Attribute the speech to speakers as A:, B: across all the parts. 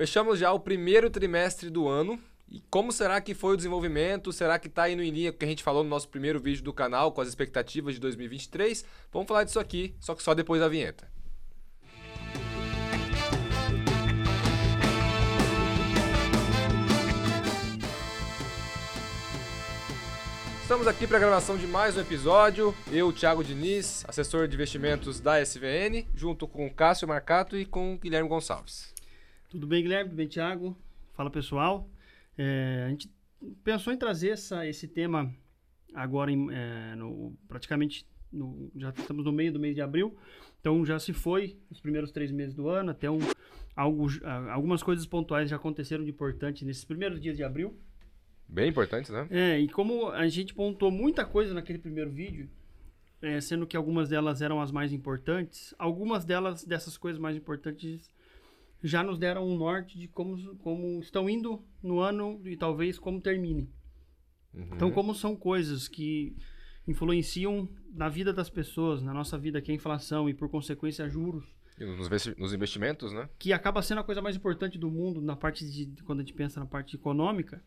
A: Fechamos já o primeiro trimestre do ano. E como será que foi o desenvolvimento? Será que está indo em linha com o que a gente falou no nosso primeiro vídeo do canal, com as expectativas de 2023? Vamos falar disso aqui, só que só depois da vinheta. Estamos aqui para a gravação de mais um episódio. Eu, Thiago Diniz, assessor de investimentos da SVN, junto com Cássio Marcato e com Guilherme Gonçalves.
B: Tudo bem, Guilherme? Tudo bem, Thiago? Fala, pessoal. É, a gente pensou em trazer essa, esse tema agora, em, é, no, praticamente, no, já estamos no meio do mês de abril, então já se foi os primeiros três meses do ano, até um, algo, algumas coisas pontuais já aconteceram de importante nesses primeiros dias de abril.
A: Bem importantes, né?
B: É, e como a gente pontuou muita coisa naquele primeiro vídeo, é, sendo que algumas delas eram as mais importantes, algumas delas, dessas coisas mais importantes, já nos deram um norte de como, como estão indo no ano e talvez como terminem. Uhum. Então, como são coisas que influenciam na vida das pessoas, na nossa vida, que é a inflação e, por consequência, juros.
A: E nos investimentos, né?
B: Que acaba sendo a coisa mais importante do mundo na parte de, quando a gente pensa na parte econômica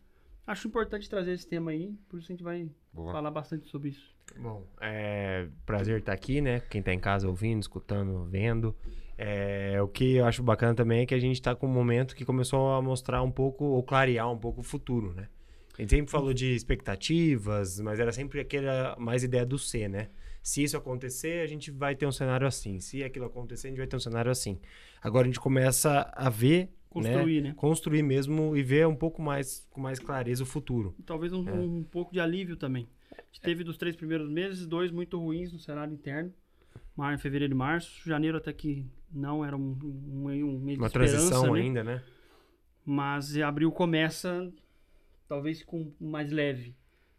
B: Acho importante trazer esse tema aí, por isso a gente vai Boa. falar bastante sobre isso.
C: Bom, é prazer estar aqui, né? Quem está em casa ouvindo, escutando, vendo. É, o que eu acho bacana também é que a gente está com um momento que começou a mostrar um pouco, ou clarear um pouco o futuro, né? A gente sempre falou de expectativas, mas era sempre aquela mais ideia do ser, né? Se isso acontecer, a gente vai ter um cenário assim. Se aquilo acontecer, a gente vai ter um cenário assim. Agora a gente começa a ver
B: Construir, né? né?
C: Construir mesmo e ver um pouco mais com mais clareza o futuro.
B: talvez um, é. um, pouco de alívio também. A gente teve dos três primeiros meses, dois muito ruins no cenário interno. Mar, fevereiro e março. Janeiro até que não era um, um, um mês
C: Uma transição né? ainda, né?
B: Mas abril começa talvez com mais leve.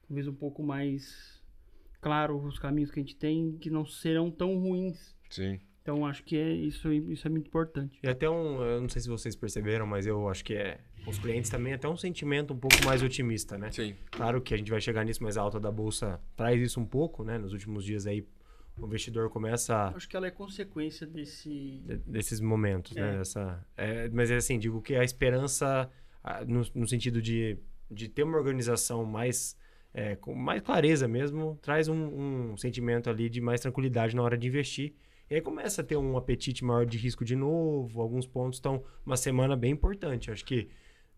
B: Talvez um pouco mais claro os caminhos que a gente tem, que não serão tão ruins.
A: Sim.
B: Então acho que é isso, isso é muito importante.
C: E até um, eu não sei se vocês perceberam, mas eu acho que é os clientes também até um sentimento um pouco mais otimista, né?
A: Sim.
C: Claro que a gente vai chegar nisso, mas a alta da bolsa traz isso um pouco, né? Nos últimos dias aí o investidor começa a...
B: acho que ela é consequência desse
C: de, desses momentos, né? é. né? Essa, é, mas é assim, digo que a esperança no, no sentido de, de ter uma organização mais é, com mais clareza mesmo, traz um, um sentimento ali de mais tranquilidade na hora de investir e aí começa a ter um apetite maior de risco de novo, alguns pontos estão uma semana bem importante. Acho que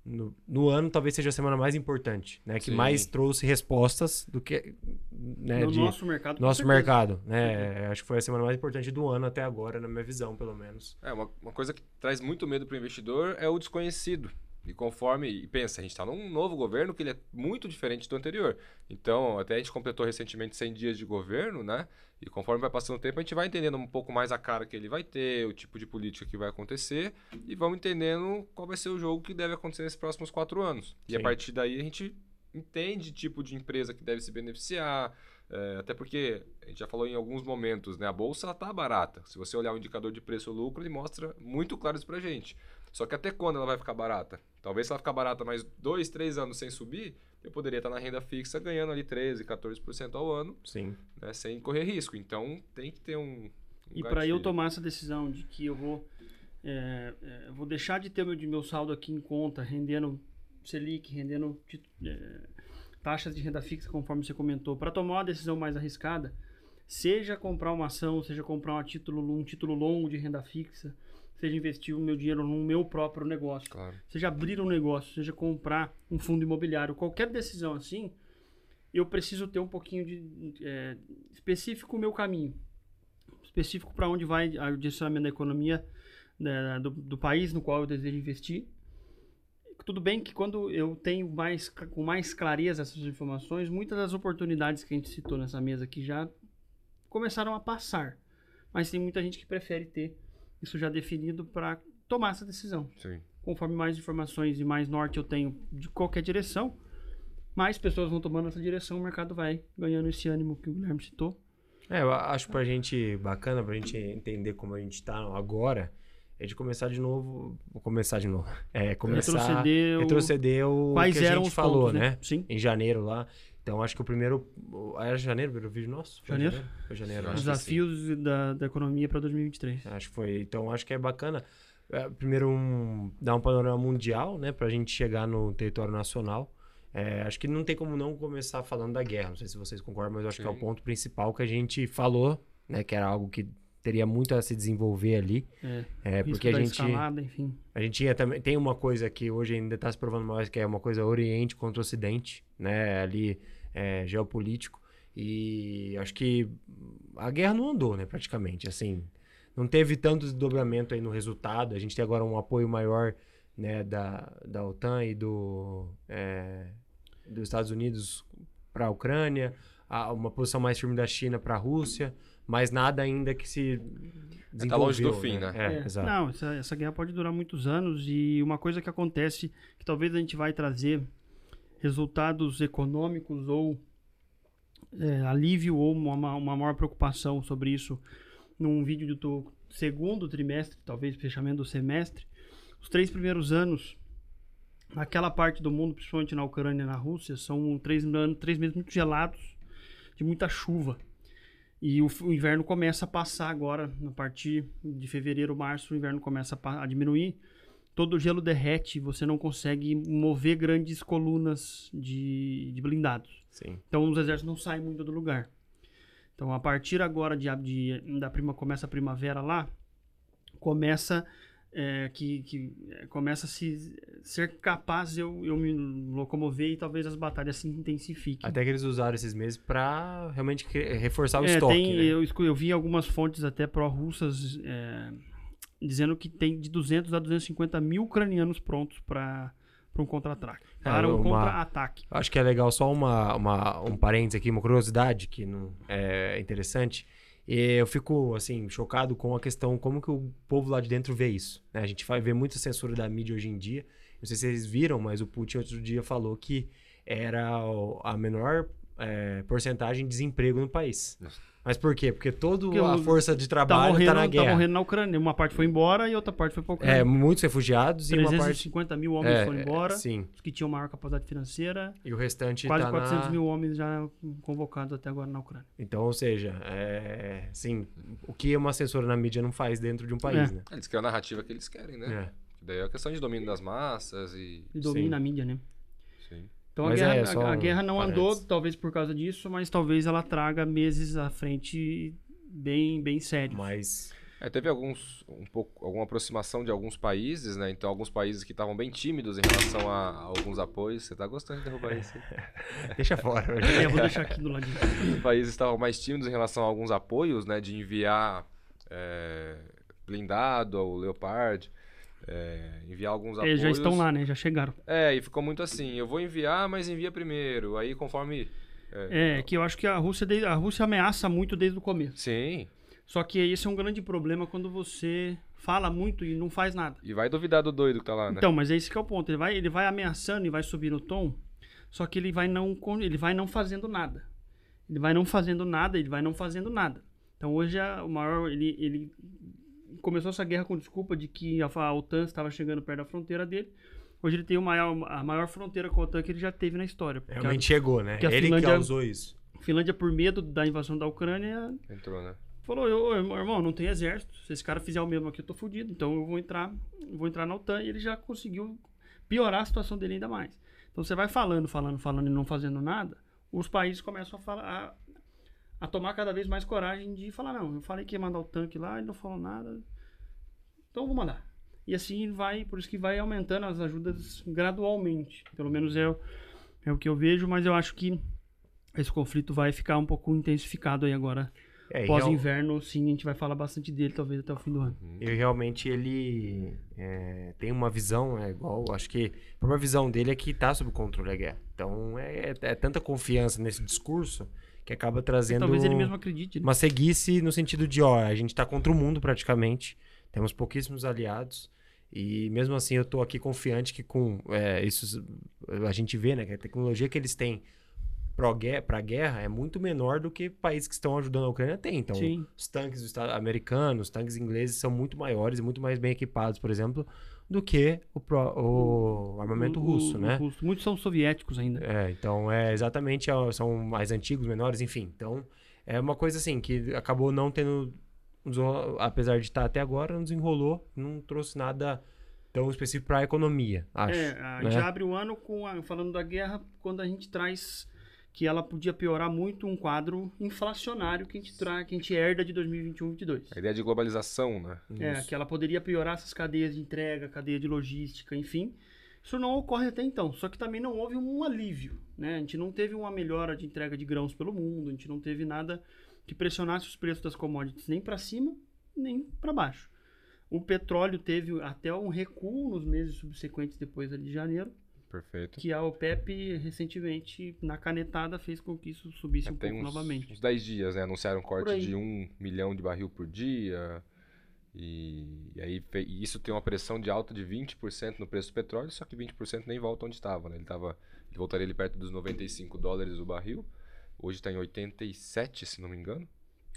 C: no, no, ano talvez seja a semana mais importante, né? Que Sim. mais trouxe respostas do que
B: né, no de, nosso mercado.
C: Nosso mercado, né? Acho que foi a semana mais importante do ano até agora, na minha visão, pelo menos.
A: É uma, uma coisa que traz muito medo para o investidor é o desconhecido. E conforme, e pensa, a gente está num novo governo que ele é muito diferente do anterior. Então, até a gente completou recentemente 100 dias de governo, né? E conforme vai passando o tempo, a gente vai entendendo um pouco mais a cara que ele vai ter, o tipo de política que vai acontecer, e vamos entendendo qual vai ser o jogo que deve acontecer nesses próximos quatro anos. E Sim. a partir daí a gente entende tipo de empresa que deve se beneficiar, é, até porque a gente já falou em alguns momentos, né? A bolsa está barata. Se você olhar o indicador de preço-lucro, ele mostra muito claro isso para gente. Só que até quando ela vai ficar barata? Talvez se ela ficar barata mais dois, três anos sem subir, eu poderia estar na renda fixa ganhando ali 13, 14% ao ano.
C: Sim.
A: Né, sem correr risco. Então tem que ter um. um
B: e para eu tomar essa decisão de que eu vou. É, é, vou deixar de ter meu, de meu saldo aqui em conta, rendendo Selic, rendendo é, taxas de renda fixa, conforme você comentou, para tomar uma decisão mais arriscada, seja comprar uma ação, seja comprar um título, um título longo de renda fixa, seja investir o meu dinheiro no meu próprio negócio,
A: claro.
B: seja abrir um negócio, seja comprar um fundo imobiliário, qualquer decisão assim, eu preciso ter um pouquinho de é, específico o meu caminho, específico para onde vai o direcionamento da economia né, do, do, país no qual eu desejo investir. Tudo bem que quando eu tenho mais com mais clareza essas informações, muitas das oportunidades que a gente citou nessa mesa aqui já começaram a passar, mas tem muita gente que prefere ter isso já definido para tomar essa decisão.
A: Sim.
B: Conforme mais informações e mais norte eu tenho de qualquer direção, mais pessoas vão tomando essa direção, o mercado vai ganhando esse ânimo que o Guilherme citou.
C: É, eu acho pra gente bacana, pra gente entender como a gente tá agora, é de começar de novo. Vou começar de novo. É, começar.
B: Retroceder o,
C: retroceder o
B: quais
C: que a
B: eram
C: gente
B: os
C: falou,
B: pontos,
C: né?
B: Sim.
C: Em janeiro lá. Então acho que o primeiro. Era janeiro o primeiro vídeo nosso?
B: Foi janeiro?
C: Foi janeiro.
B: Desafios da, da economia para 2023.
C: Acho que foi. Então acho que é bacana é, primeiro, um, dar um panorama mundial, né, para a gente chegar no território nacional. É, acho que não tem como não começar falando da guerra. Não sei se vocês concordam, mas eu acho Sim. que é o ponto principal que a gente falou, né, que era algo que teria muito a se desenvolver ali. É, é porque a gente
B: escalada, enfim.
C: a gente tinha também tem uma coisa que hoje ainda está se provando mais que é uma coisa Oriente contra Ocidente, né, ali é, geopolítico e acho que a guerra não andou, né, praticamente, assim, não teve tanto desdobramento aí no resultado. A gente tem agora um apoio maior, né, da, da OTAN e do é, dos Estados Unidos para a Ucrânia, uma posição mais firme da China para a Rússia mas nada ainda que se
A: Está longe do fim, né?
B: né? É, Não, essa, essa guerra pode durar muitos anos e uma coisa que acontece, que talvez a gente vai trazer resultados econômicos ou é, alívio ou uma, uma maior preocupação sobre isso num vídeo do segundo trimestre, talvez fechamento do semestre. Os três primeiros anos naquela parte do mundo, principalmente na Ucrânia e na Rússia, são três, três meses muito gelados, de muita chuva. E o, o, inverno começa a passar agora, a partir de fevereiro, março, o inverno começa a, a diminuir. Todo o gelo derrete, você não consegue mover grandes colunas de, de blindados.
C: Sim.
B: Então os exércitos não saem muito do lugar. Então a partir agora de, de da prima começa a primavera lá, começa é, que, que é, começa a se, ser capaz de eu, eu me locomover e talvez as batalhas se intensifiquem.
C: Até que eles usaram esses meses para realmente reforçar o é, estoque. Tem,
B: né? eu, eu vi algumas fontes até pró-russas é, dizendo que tem de 200 a 250 mil ucranianos prontos para um contra-ataque. Para um contra-ataque.
C: Acho que é legal só uma, uma, um parênteses aqui, uma curiosidade que não é interessante eu fico, assim, chocado com a questão como que o povo lá de dentro vê isso. Né? A gente ver muita censura da mídia hoje em dia. Não sei se vocês viram, mas o Putin outro dia falou que era a menor é, porcentagem de desemprego no país. Mas por quê? Porque toda a força de trabalho está tá na guerra. Tá
B: morrendo na Ucrânia. Uma parte foi embora e outra parte foi para a Ucrânia.
C: É, muitos refugiados
B: 350
C: e uma parte...
B: mil homens é, foram embora.
C: É, sim.
B: Os que tinham maior capacidade financeira.
C: E o restante
B: Quase
C: tá
B: 400
C: na...
B: mil homens já convocados até agora na Ucrânia.
C: Então, ou seja, é, sim, o que uma assessora na mídia não faz dentro de um país,
B: é.
C: né?
A: Eles querem a narrativa que eles querem, né? É. Daí é a questão de domínio das massas e...
B: E domínio na mídia, né? Então a guerra, é, a, a guerra, não parece. andou, talvez por causa disso, mas talvez ela traga meses à frente bem, bem sérios.
C: Mas
A: é, teve alguns um pouco alguma aproximação de alguns países, né? Então alguns países que estavam bem tímidos em relação a, a, alguns apoios. Você tá gostando de derrubar isso?
C: Deixa fora.
B: é, vou deixar aqui do lado.
A: Os países estavam mais tímidos em relação a alguns apoios, né? De enviar é, blindado ao Leopard. É, enviar alguns apoios.
B: Eles já estão lá, né? Já chegaram.
A: É, e ficou muito assim. Eu vou enviar, mas envia primeiro. Aí conforme
B: é, é, que eu acho que a Rússia, a Rússia ameaça muito desde o começo.
A: Sim.
B: Só que esse é um grande problema quando você fala muito e não faz nada.
A: E vai duvidar do doido que tá lá, né?
B: Então, mas é esse que é o ponto. Ele vai, ele vai ameaçando e vai subir no tom, só que ele vai não, ele vai não fazendo nada. Ele vai não fazendo nada, ele vai não fazendo nada. Então hoje a, o maior, ele, ele começou essa guerra com desculpa de que a, a OTAN estava chegando perto da fronteira dele. Hoje ele tem o maior, a maior fronteira com a OTAN que ele já teve na história.
C: Realmente a, chegou, né? Ele Finlândia, que causou isso.
B: Finlândia, por medo da invasão da Ucrânia...
A: Entrou, né?
B: Falou, eu, irmão, não tem exército. Se esse cara fizer o mesmo aqui, eu tô fudido. Então eu vou entrar, vou entrar na OTAN. E ele já conseguiu piorar a situação dele ainda mais. Então você vai falando, falando, falando e não fazendo nada, os países começam a, falar, a, a tomar cada vez mais coragem de falar, não, eu falei que ia mandar o tanque lá, ele não falou nada. Então eu vou mandar. E assim vai, por isso que vai aumentando as ajudas gradualmente. Pelo menos é, é o que eu vejo, mas eu acho que esse conflito vai ficar um pouco intensificado aí agora. É, Pós-inverno, real... sim, a gente vai falar bastante dele, talvez até o fim do ano.
C: Uhum. E realmente ele é, tem uma visão, é igual, acho que a própria visão dele é que está sob controle da guerra. Então é, é, é, tanta confiança nesse discurso que acaba trazendo.
B: talvez ele mesmo acredite. Né?
C: Uma seguice no sentido de, ó, a gente está contra o mundo praticamente, temos pouquíssimos aliados. E mesmo assim eu estou aqui confiante que com é, isso a gente vê, né, que a tecnologia que eles têm para a guerra é muito menor do que países que estão ajudando a Ucrânia têm. Então, Sim. os tanques americanos, os tanques ingleses são muito maiores e muito mais bem equipados, por exemplo, do que o, pro, o armamento o, russo, o, né?
B: Russo. Muitos são soviéticos ainda.
C: É, então é exatamente são mais antigos, menores, enfim. Então é uma coisa assim que acabou não tendo apesar de estar até agora, não desenrolou, não trouxe nada tão específico para a economia, acho.
B: É, a
C: né?
B: gente abre o ano com a- falando da guerra quando a gente traz que ela podia piorar muito um quadro inflacionário que a gente, tra que a gente herda de 2021 2022.
A: A ideia de globalização, né?
B: É,
C: Isso.
B: que ela poderia piorar essas cadeias de entrega, cadeia de logística, enfim. Isso não ocorre até então, só que também não houve um alívio, né? A gente não teve uma melhora de entrega de grãos pelo mundo, a gente não teve nada que pressionasse os preços das commodities nem para cima, nem para baixo. O petróleo teve até um recuo nos meses subsequentes depois ali de janeiro,
A: Perfeito.
B: que a OPEP recentemente, na canetada, fez com que isso subisse
A: É,
B: um pouco
A: uns,
B: novamente.
A: uns 10 dias, né? Anunciaram um corte de 1 milhão de barril por dia. E, e aí e isso tem uma pressão de alta de 20% no preço do petróleo, só que 20% nem volta onde estava, né? Ele, tava, ele voltaria ali perto dos 95 dólares o barril. Hoje está em 87, se não me engano.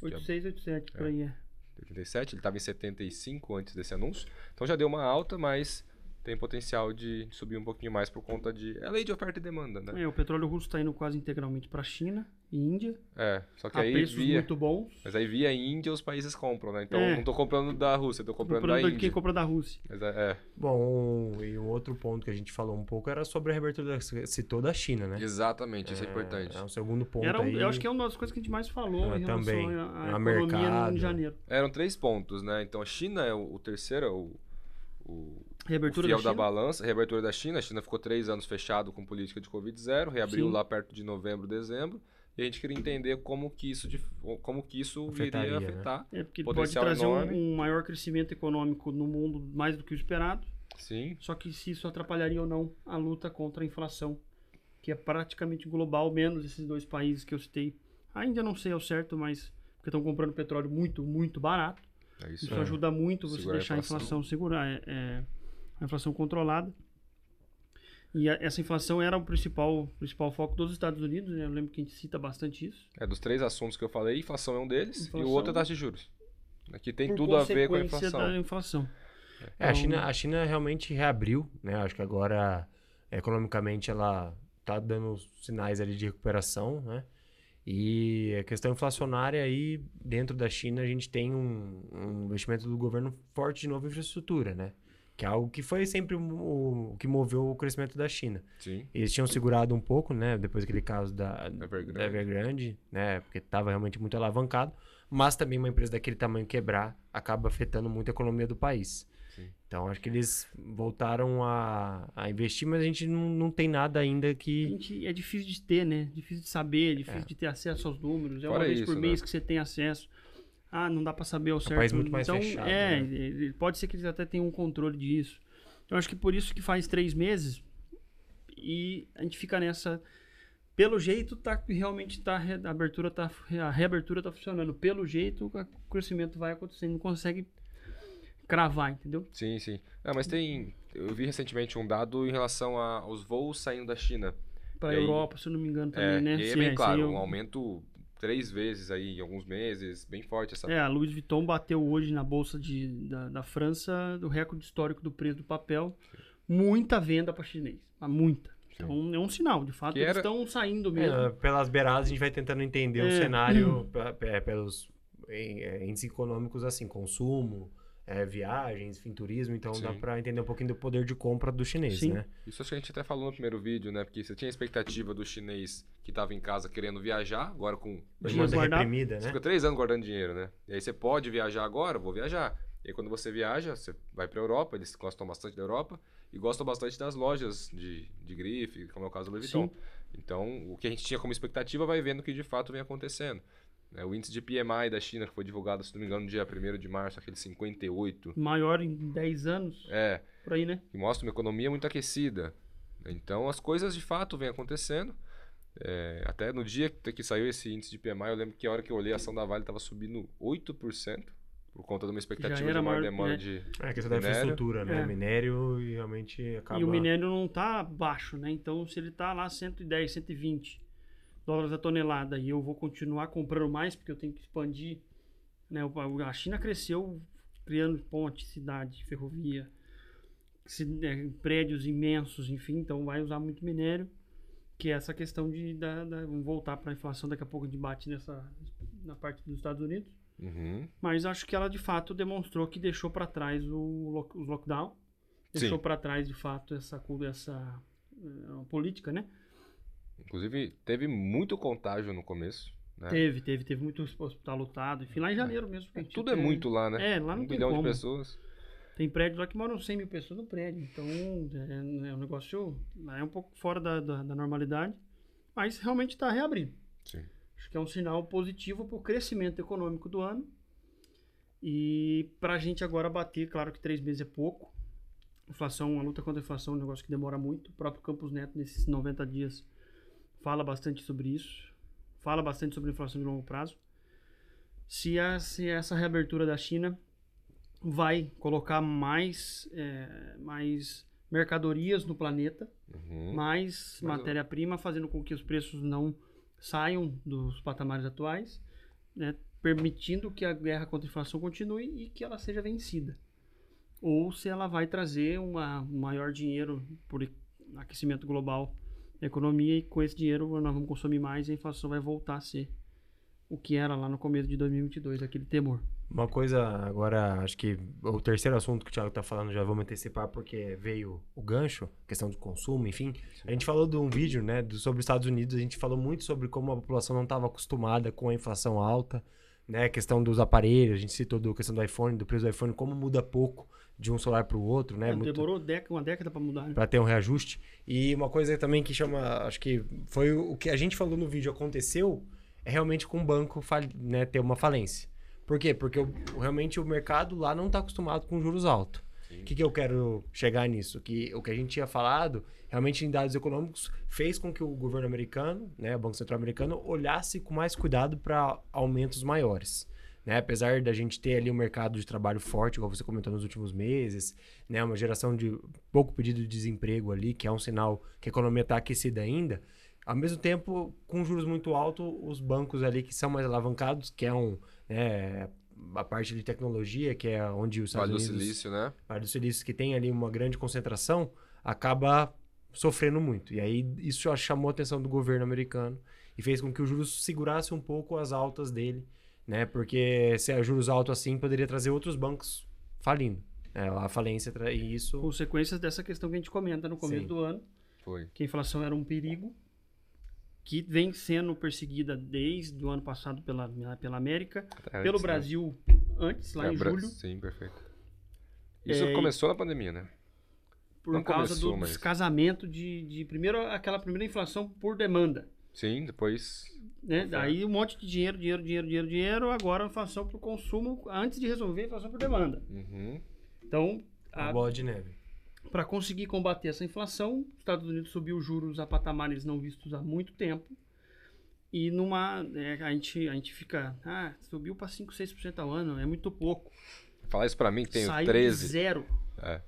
B: 86, 87, por aí é.
A: 87, ele estava em 75 antes desse anúncio. Então já deu uma alta, mas tem potencial de subir um pouquinho mais por conta de. É lei de oferta e demanda, né?
B: É, o petróleo russo está indo quase integralmente para a China e Índia,
A: É, só que
B: a
A: aí
B: preços
A: via.
B: muito bons.
A: Mas aí via Índia os países compram, né? Então
B: É.
A: eu não tô comprando da Rússia, tô comprando
B: Comprando
A: da
B: de quem
A: Índia.
B: compra da Rússia.
A: Mas é, é,
C: Bom, e um outro ponto que a gente falou um pouco era sobre a reabertura, da- você citou da China, né?
A: exatamente, isso é, importante.
C: É um segundo ponto
B: Era um-
C: aí.
B: eu acho que é uma das coisas que a gente mais falou
C: É,
B: em relação
C: também.
B: à, à
C: A
B: economia
C: mercado.
B: em janeiro.
A: Eram três pontos, né? Então a China é o, o terceiro, é o,
B: Reabertura
A: fiel
B: da
A: da,
B: China.
A: balança, reabertura da China. A China ficou três anos fechado com política de Covid zero, reabriu
B: Sim.
A: lá perto de novembro, dezembro. E a gente queria entender como que isso, como que isso
C: Afetaria,
A: iria
C: né?
A: afetar.
B: É porque pode trazer um, um maior crescimento econômico no mundo mais do que o esperado.
A: Sim,
B: Só que se isso atrapalharia ou não a luta contra a inflação, que é praticamente global, menos esses dois países que eu citei. Ainda não sei ao certo, mas porque estão comprando petróleo muito, muito barato.
A: É isso.
B: Isso
A: é.
B: ajuda muito você
A: Segurar a
B: deixar a
A: inflação.
B: inflação segurar, é, é, a inflação controlada. E a- essa inflação era o principal, principal foco dos Estados Unidos, né? Eu lembro que a gente cita bastante isso.
A: É, dos três assuntos que eu falei, inflação é um deles e
B: Inflação.
A: o outro é taxa de juros. Que tem tudo a ver com a inflação.
B: da inflação.
C: É, a
B: Então-
C: China, a China realmente reabriu, né? Acho que agora, economicamente, ela tá dando sinais ali de recuperação, né? E a questão inflacionária aí, dentro da China, a gente tem um, um investimento do governo forte de novo em infraestrutura, né? Que é algo que foi sempre o, o que moveu o crescimento da China.
A: Sim,
C: Eles tinham segurado um pouco, né? Depois daquele caso da,
A: Evergrande.
C: da Evergrande, né? Porque estava realmente muito alavancado. Mas também uma empresa daquele tamanho quebrar acaba afetando muito a economia do país.
A: Sim.
C: Então acho que eles voltaram a, a investir, mas a gente não, não tem nada ainda
B: A
C: que.
B: gente, é difícil de ter, né? Difícil de saber, difícil
C: É.
B: de ter acesso aos números. É
A: Fora
B: uma vez por
A: isso,
B: mês
A: né?
B: que você tem acesso. Ah, não dá pra saber ao certo.
C: país muito mais
B: então,
C: fechado,
B: é,
C: né?
B: pode ser que eles até tenham um controle disso. Eu acho que por isso que faz três meses e a gente fica nessa. Pelo jeito, tá realmente tá a abertura tá a reabertura tá funcionando. Pelo jeito, o crescimento vai acontecendo, não consegue cravar, entendeu?
A: sim, sim. Ah, mas tem. Eu vi recentemente um dado em relação a- aos voos saindo da China.
B: Para
A: E aí-
B: Europa, se eu não me engano também,
A: É,
B: né?
A: e aí é
B: Sim,
A: bem
B: isso
A: claro,
B: aí eu-
A: um aumento três vezes aí em alguns meses, bem forte essa.
B: É, a Louis Vuitton bateu hoje na bolsa de, da, da França o recorde histórico do preço do papel. Muita venda para chinês, muita. Então é um sinal, de fato,
A: Que
B: eles
A: era-
B: estão saindo mesmo.
C: É, pelas beiradas a gente vai tentando entender o
B: É.
C: cenário pe- pe- pelos é, índices econômicos assim, consumo, é, viagens, enfim, turismo. Então dá
A: Sim.
C: para entender um pouquinho do poder de compra do chinês,
B: Sim.
C: né?
A: Isso acho que a gente até falou no primeiro vídeo, né? Porque você tinha a expectativa do chinês que estava em casa querendo viajar, agora com.
B: Dinheiro
C: Demanda reprimida,
A: Você
C: né?
A: fica três anos guardando dinheiro, né? E aí você pode viajar agora, vou viajar. E aí quando você viaja, você vai pra Europa, eles gostam bastante da Europa e gostam bastante das lojas de, de grife, como é o caso do Louis Vuitton.
B: Sim.
A: Então, o que a gente tinha como expectativa vai vendo que de fato vem acontecendo. Né? O índice de PMI da China, que foi divulgado, se não me engano, no dia 1 de março, aquele 58.
B: Maior em 10 anos,
A: É,
B: por aí, né?
A: que mostra uma economia muito aquecida. Então as coisas de fato vêm acontecendo. É, até no dia que que saiu esse índice de PMI, eu lembro que a hora que eu olhei a ação da Vale estava subindo 8%, por conta de uma expectativa de maior
B: maior,
A: demanda
B: né?
A: de.
C: É a questão da
A: Minério.
C: infraestrutura, né?
B: É.
C: Minério e realmente acaba.
B: E o minério não tá baixo, né? Então, se ele tá lá 110, 120 dólares a tonelada e eu vou continuar comprando mais porque eu tenho que expandir, né? O- A China cresceu criando ponte, cidade, ferrovia, ci- é, prédios imensos, enfim, então vai usar muito minério, que é essa questão de da, da- vamos voltar para a inflação daqui a pouco gente bate nessa na parte dos Estados Unidos.
A: Uhum.
B: Mas acho que ela de fato demonstrou que deixou para trás o os lockdown, deixou para trás de fato essa cu- essa eh, política, né?
A: Inclusive, teve muito contágio no começo. Né?
B: Teve, teve, teve muito hospital lotado, enfim, lá em janeiro mesmo. que a gente
A: Tudo é
B: teve-
A: muito lá, né?
B: É, lá não
A: um
B: tem
A: bilhão
B: como.
A: de pessoas.
B: Tem prédios lá que moram 100 mil pessoas no prédio. Então, é, é um negócio. É um pouco fora da, da, da normalidade. Mas realmente está reabrindo.
A: Sim.
B: Acho que é um sinal positivo para o crescimento econômico do ano. E para a gente agora bater, claro que três meses é pouco. Inflação, a luta contra a inflação é um negócio que demora muito. O próprio Campos Neto, nesses 90 dias, fala bastante sobre isso. Fala bastante sobre inflação de longo prazo. Se, a, se essa reabertura da China vai colocar mais, é, mais mercadorias no planeta,
A: Uhum.
B: mais matéria-prima, fazendo com que os preços não saiam dos patamares atuais, né, permitindo que a guerra contra a inflação continue e que ela seja vencida. Ou se ela vai trazer uma, um maior dinheiro por aquecimento global economia e com esse dinheiro nós vamos consumir mais e a inflação vai voltar a ser o que era lá no começo de 2022, aquele temor.
C: Uma coisa, agora, acho que o terceiro assunto que o Thiago tá falando, já vamos antecipar porque veio o gancho, questão do consumo, enfim. A gente falou de um vídeo, né, sobre os Estados Unidos, a gente falou muito sobre como a população não estava acostumada com a inflação alta, né, a questão dos aparelhos, a gente citou do, a questão do iPhone, do preço do iPhone, como muda pouco de um celular para o outro, né, muito-
B: Demorou década, uma década para mudar. Né?
C: para ter um reajuste. E uma coisa também que chama, acho que foi o que a gente falou no vídeo aconteceu, é realmente com o banco fal- né, ter uma falência. Por quê? Porque o- realmente o mercado lá não está acostumado com juros altos. O que, que eu quero chegar nisso? Que o que a gente tinha falado, realmente em dados econômicos, fez com que o governo americano, né, o Banco Central americano, olhasse com mais cuidado para aumentos maiores. Né? Apesar da gente ter ali um mercado de trabalho forte, igual você comentou nos últimos meses, né? uma geração de pouco pedido de desemprego ali, que é um sinal que a economia está aquecida ainda. Ao mesmo tempo, com juros muito altos, os bancos ali que são mais alavancados, que é um, né, a parte de tecnologia, que é onde os
A: Vale
C: Estados
A: do
C: Unidos
A: Silício, né?
C: Vale do Silício, que tem ali uma grande concentração, acaba sofrendo muito. E aí isso chamou a atenção do governo americano e fez com que os juros segurasse um pouco as altas dele, né? Porque se é juros altos assim, poderia trazer outros bancos falindo. né? a falência e isso
B: Consequências dessa questão que a gente comenta no começo
C: Sim.
B: do ano,
A: Foi.
B: que a inflação era um perigo, que vem sendo perseguida desde o ano passado pela, pela América,
A: Até
B: pelo
A: antes, né?
B: Brasil antes, lá
A: É,
B: em
A: Bra-
B: julho,
A: Sim, perfeito. Isso
B: É,
A: começou na pandemia, né?
B: por
A: não
B: causa
A: começou,
B: do
A: mas-
B: descasamento de, de primeiro aquela primeira inflação por demanda.
A: Sim, depois.
B: Né? Aí um monte de dinheiro, dinheiro, dinheiro, dinheiro, dinheiro, agora a inflação por consumo, antes de resolver a inflação por demanda.
A: Uhum.
B: Então,
C: a
B: a,
C: bola de neve.
B: Para conseguir combater essa inflação, os Estados Unidos subiu os juros a patamares não vistos há muito tempo. E numa. é, a, gente, a gente fica. Ah, subiu para 5, 6% ao ano, é muito pouco.
A: Falar isso pra mim que tenho
B: Saiu
A: 13.
B: de zero
A: É.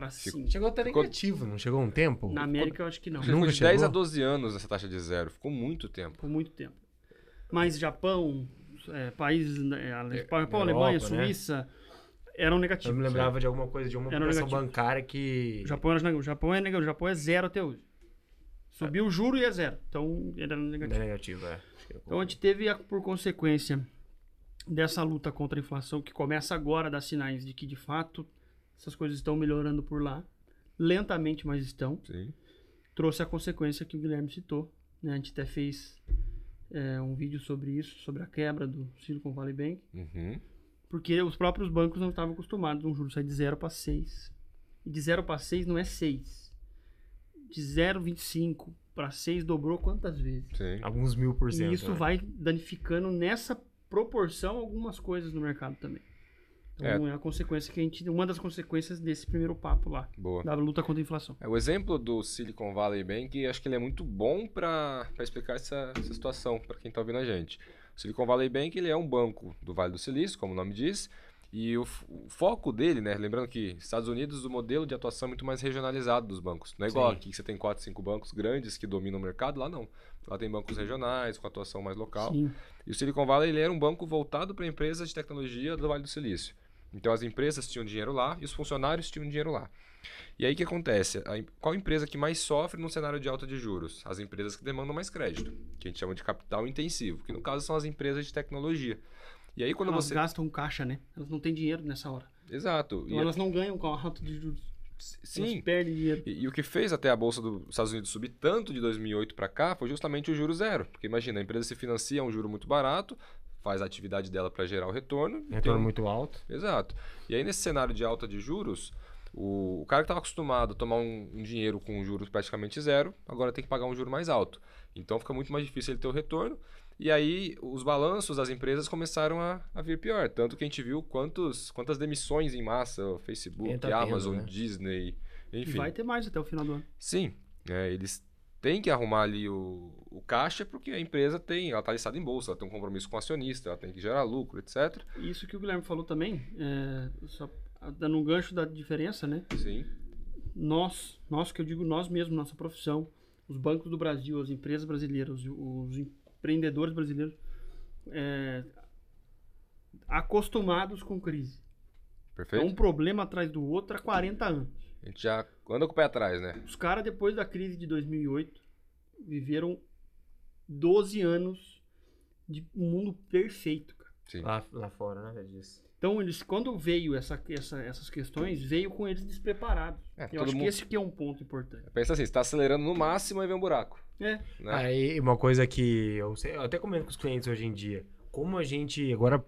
B: para
A: Fico-
B: 5.
C: Chegou até
A: Ficou-
C: negativo, não chegou um tempo?
B: Na América eu acho que não.
A: Ficou
C: Nunca
A: de 10 a
C: chegou?
A: 12 anos essa taxa de zero. Ficou muito tempo.
B: Por muito tempo. Mas Japão, é, países. né, Ale- Japão,
C: Europa,
B: Alemanha,
C: né?
B: Suíça, eram
C: Eu
B: negativos.
C: me lembrava de alguma coisa, de uma
B: Era
C: operação
B: negativo.
C: bancária que...
B: O Japão, era, o Japão é negativo. O Japão é zero até hoje. Subiu o juro e é zero. Então, era
C: Não é
B: negativo.
C: negativo, é. Eu
B: Então a gente teve, a- por consequência dessa luta contra a inflação, que começa agora a dar sinais de que, de fato, essas coisas estão melhorando por lá, lentamente, mas estão,
A: Sim.
B: trouxe a consequência que o Guilherme citou. né? A gente até fez é, um vídeo sobre isso, sobre a quebra do Silicon Valley Bank,
A: Uhum.
B: porque os próprios bancos não estavam acostumados a um juro sair de 0 para 6. E de 0 para 6 não é 6. De 0,25 para 6 dobrou quantas vezes?
A: Sim.
C: Alguns mil por cento.
B: E isso
C: né?
B: vai danificando nessa proporção algumas coisas no mercado também. Então é, a consequência que a gente. Uma das consequências desse primeiro papo lá,
A: Boa.
B: da luta contra a inflação.
A: É, o exemplo do Silicon Valley Bank, acho que ele é muito bom para explicar essa, essa situação para quem está ouvindo a gente. O Silicon Valley Bank ele é um banco do Vale do Silício, como o nome diz, e o, o foco dele, né, lembrando que Estados Unidos o modelo de atuação é muito mais regionalizado dos bancos. Não é igual
C: Sim.
A: aqui que você tem quatro, cinco bancos grandes que dominam o mercado, lá não. Lá tem bancos regionais com atuação mais local.
B: Sim.
A: E o Silicon Valley ele era um banco voltado para empresas de tecnologia do Vale do Silício. Então as empresas tinham dinheiro lá e os funcionários tinham dinheiro lá. E aí o que acontece? Qual empresa que mais sofre no cenário de alta de juros? As empresas que demandam mais crédito, que a gente chama de capital intensivo, que no caso são as empresas de tecnologia. E aí quando
B: elas
A: você.
B: gastam caixa, né? Elas não têm dinheiro nessa hora.
A: Exato.
B: Então
A: E-
B: elas não ganham com a alta de juros.
A: Sim.
B: Elas perdem dinheiro.
A: E, e o que fez até a bolsa dos Estados Unidos subir tanto de 2008 para cá foi justamente o juro zero. Porque imagina, a empresa se financia a um juro muito barato, faz a atividade dela para gerar o retorno.
C: Retorno
A: tem-
C: muito alto.
A: Exato. E aí, nesse cenário de alta de juros, o, o cara que estava acostumado a tomar um, um dinheiro com juros praticamente zero, agora tem que pagar um juro mais alto. Então fica muito mais difícil ele ter o retorno. E aí, os balanços das empresas começaram a, a vir pior. Tanto que a gente viu quantos, quantas demissões em massa, o Facebook,
C: tá tendo,
A: Amazon,
C: né?
A: Disney,
B: E
A: enfim.
B: vai ter mais até o final do ano.
A: Sim, é, eles têm que arrumar ali o, o caixa porque a empresa tem, ela está listada em bolsa, ela tem um compromisso com o acionista, ela tem que gerar lucro, etc.
B: Isso que o Guilherme falou também, é, só dando um gancho da diferença, né?
A: Sim,
B: Nós, nós que eu digo nós mesmos, nossa profissão, os bancos do Brasil, as empresas brasileiras, os empreendedores brasileiros, é, acostumados com crise. É
A: perfeito?
B: um problema atrás do outro há 40 anos.
A: A gente já anda com o pé atrás, né?
B: Os caras, depois da crise de 2008, viveram 12 anos de um mundo perfeito, cara.
A: Sim.
C: Lá, lá fora, né? Disso.
B: Então, eles, quando veio essa, essa- essas questões, veio com eles despreparados.
A: É,
B: Eu
A: todo
B: acho que
A: mundo-
B: esse aqui é um ponto importante.
A: Pensa assim, você está acelerando no máximo e vem um buraco.
B: É,
A: Né?
C: Aí, uma coisa que eu, sei- eu até comento com os clientes hoje em dia, como a gente, agora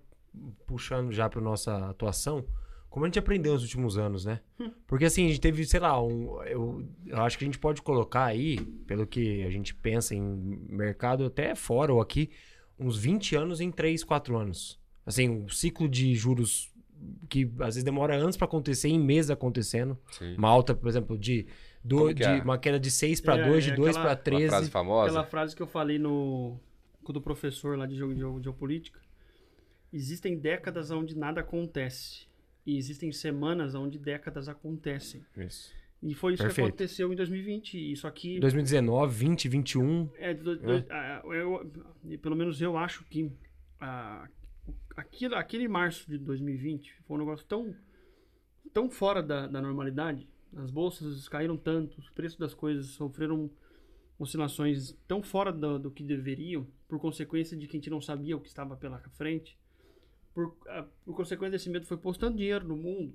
C: puxando já para nossa atuação, como a gente aprendeu nos últimos anos, né? Porque assim, a gente teve, sei lá, um, eu, eu acho que a gente pode colocar aí, pelo que a gente pensa em mercado até fora ou aqui, uns 20 anos em 3, 4 anos. Assim, um ciclo de juros que às vezes demora anos para acontecer, em meses acontecendo.
A: Sim.
C: Uma alta, por exemplo, de, do, de
A: é?
C: uma queda de 6 para
B: É,
C: 2,
B: é
C: de 2
B: aquela-
C: para
A: Uma
C: 13.
A: frase famosa.
B: aquela frase que eu falei no com o professor lá de, geo- de geopolítica. Existem décadas onde nada acontece. E existem semanas onde décadas acontecem.
C: Isso.
B: E foi isso
C: Perfeito.
B: que aconteceu em 2020. E Isso aqui
C: 2019, 20, 21.
B: É, do- do- ah, eu- pelo menos eu acho que ah, aquilo, aquele março de 2020 foi um negócio tão, tão fora da, da normalidade. As bolsas caíram tanto, os preços das coisas sofreram oscilações tão fora do, do que deveriam, por consequência de que a gente não sabia o que estava pela frente. Por, ah, por consequência desse medo, foi postando dinheiro no mundo.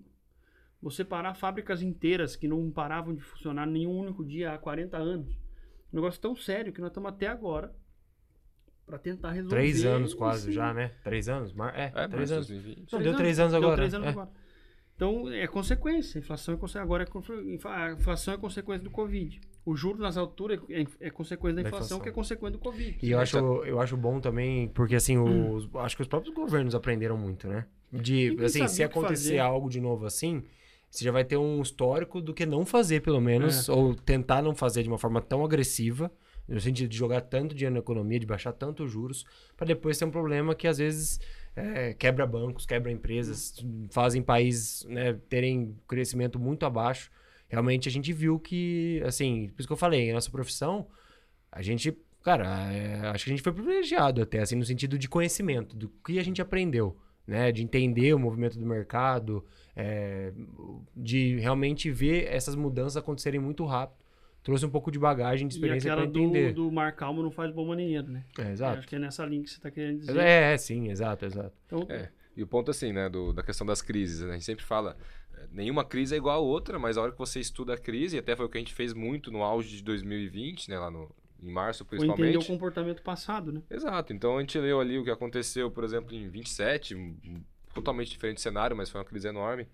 B: Você parar fábricas inteiras que não paravam de funcionar nenhum único dia há 40 anos. Um negócio tão sério que nós estamos até agora para tentar resolver.
C: Três anos quase já, né? Três anos? É,
A: É,
C: três
A: mas
C: anos.
A: 2020.
C: Não, deu três anos
B: Deu
C: agora.
B: três anos
C: é.
B: agora. Então, é consequência. A inflação é conse- agora é a inflação é consequência do Covid. O juro nas alturas é, é consequência da
C: Da
B: inflação,
C: inflação.
B: que é consequência do Covid.
C: E eu acho, eu acho bom também, porque assim,
B: Hum.
C: os, acho que os próprios governos aprenderam muito, né? De,
B: Ninguém
C: assim, se acontecer
B: fazer.
C: algo de novo assim, você já vai ter um histórico do que não fazer, pelo
B: É.
C: menos, ou tentar não fazer de uma forma tão agressiva, no sentido de jogar tanto dinheiro na economia, de baixar tanto os juros, para depois ter um problema que às vezes é, quebra bancos, quebra empresas, fazem países né, terem crescimento muito abaixo. Realmente a gente viu que, assim, por isso que eu falei, nossa profissão, a gente, cara, é, acho que a gente foi privilegiado até, assim, no sentido de conhecimento, do que a gente aprendeu, né? De entender o movimento do mercado, é, de realmente ver essas mudanças acontecerem muito rápido. Trouxe um pouco de bagagem, de experiência para entender.
B: do, do mar calmo não faz bom marinheiro, né?
C: É,
B: Eu
C: exato.
B: Acho que é nessa linha que você está querendo dizer.
C: É, é, sim, exato, exato.
B: Então,
A: É. E o ponto assim, né, do, da questão das crises, né? a gente sempre fala, eh, nenhuma crise é igual a outra, mas a hora que você estuda a crise, e até foi o que a gente fez muito no auge de 2020, né, lá no, em março
B: ou entender o
A: principalmente.
B: comportamento passado, né?
A: Exato, então a gente leu ali o que aconteceu, por exemplo, em 27, um, um totalmente diferente cenário, mas foi uma crise enorme.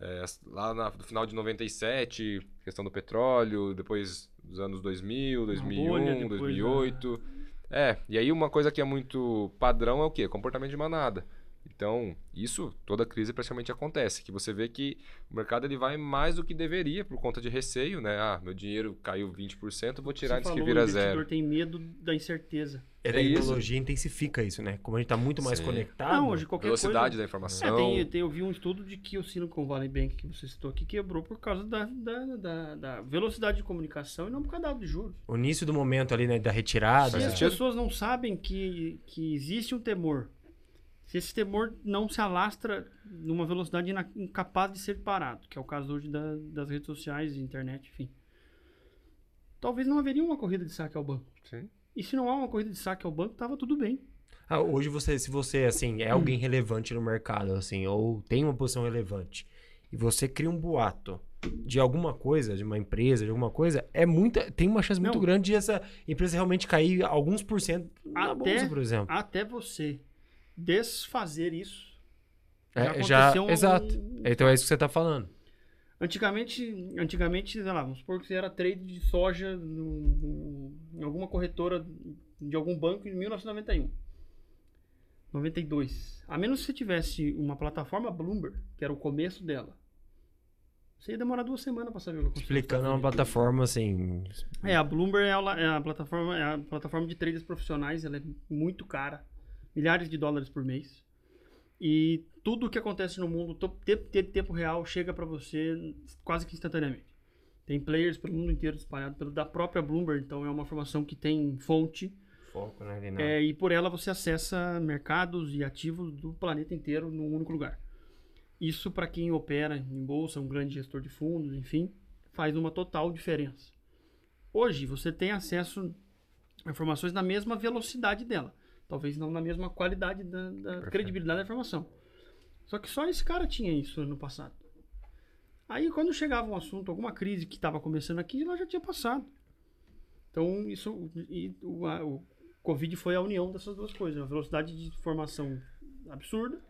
A: É, lá na- no final de 97, questão do petróleo, depois dos anos 2000, 2001,
B: bolha, depois
A: 2008. É, e aí uma coisa que é muito padrão é o quê? Comportamento de manada. Então, isso, toda crise praticamente acontece, que você vê que o mercado ele vai mais do que deveria por conta de receio, né? Ah, meu dinheiro caiu 20%, vou tirar
B: Você
A: antes que
B: falou,
A: vira
B: o investidor
A: zero.
B: tem medo da incerteza.
C: A
A: É isso.
C: tecnologia intensifica isso, né? Como a gente tá muito mais
A: Sim.
C: conectado.
B: Não, hoje qualquer
A: Velocidade da
B: coisa...
A: informação.
B: É, tem, tem, eu vi um estudo de que o Silicon Valley Bank que você citou aqui quebrou por causa da, da, da, da velocidade de comunicação e não por causa da de juros.
C: O início do momento ali, né, da retirada.
B: Se as
A: sentido.
B: pessoas não sabem que, que existe um temor, se esse temor não se alastra numa velocidade ina- incapaz de ser parado, que é o caso hoje da- das redes sociais, internet, enfim, talvez não haveria uma corrida de saque ao banco.
A: Sim.
B: E se não há uma corrida de saque ao banco, tava tudo bem.
C: Ah, hoje você, se você assim é alguém relevante no mercado, assim, ou tem uma posição relevante, e você cria um boato de alguma coisa, de uma empresa, de alguma coisa, é muita, tem uma chance muito
B: Não.
C: grande de essa empresa realmente cair alguns por cento na
B: Até-
C: bolsa, por exemplo.
B: Até você desfazer isso.
C: É, já,
B: aconteceu um-
C: exato. Então é isso que você tá falando.
B: Antigamente, antigamente, sei lá, vamos supor que você era trade de soja no- no- em alguma corretora de algum banco em 1991. 92. A menos que você tivesse uma plataforma Bloomberg, que era o começo dela. Você ia demorar duas semanas para saber o que
C: Explicando
B: Estados
C: uma plataforma assim.
B: É, a Bloomberg é a, é a plataforma, é a plataforma de traders profissionais, ela é muito cara, milhares de dólares por mês. E tudo o que acontece no mundo, to- te- te- tempo real, chega para você quase que instantaneamente. Tem players pelo mundo inteiro espalhados pelo da própria Bloomberg, então é uma informação que tem fonte
C: Foco, né?
B: É, e por ela você acessa mercados e ativos do planeta inteiro num único lugar. Isso para quem opera em bolsa, um grande gestor de fundos, enfim, faz uma total diferença. Hoje você tem acesso a informações na mesma velocidade dela, talvez não na mesma qualidade da, da credibilidade da informação. Só que só esse cara tinha isso no passado. Aí quando chegava um assunto, alguma crise que estava começando aqui, ela já tinha passado. Então isso e o, a- o Covid foi a união dessas duas coisas, uma velocidade de informação absurda,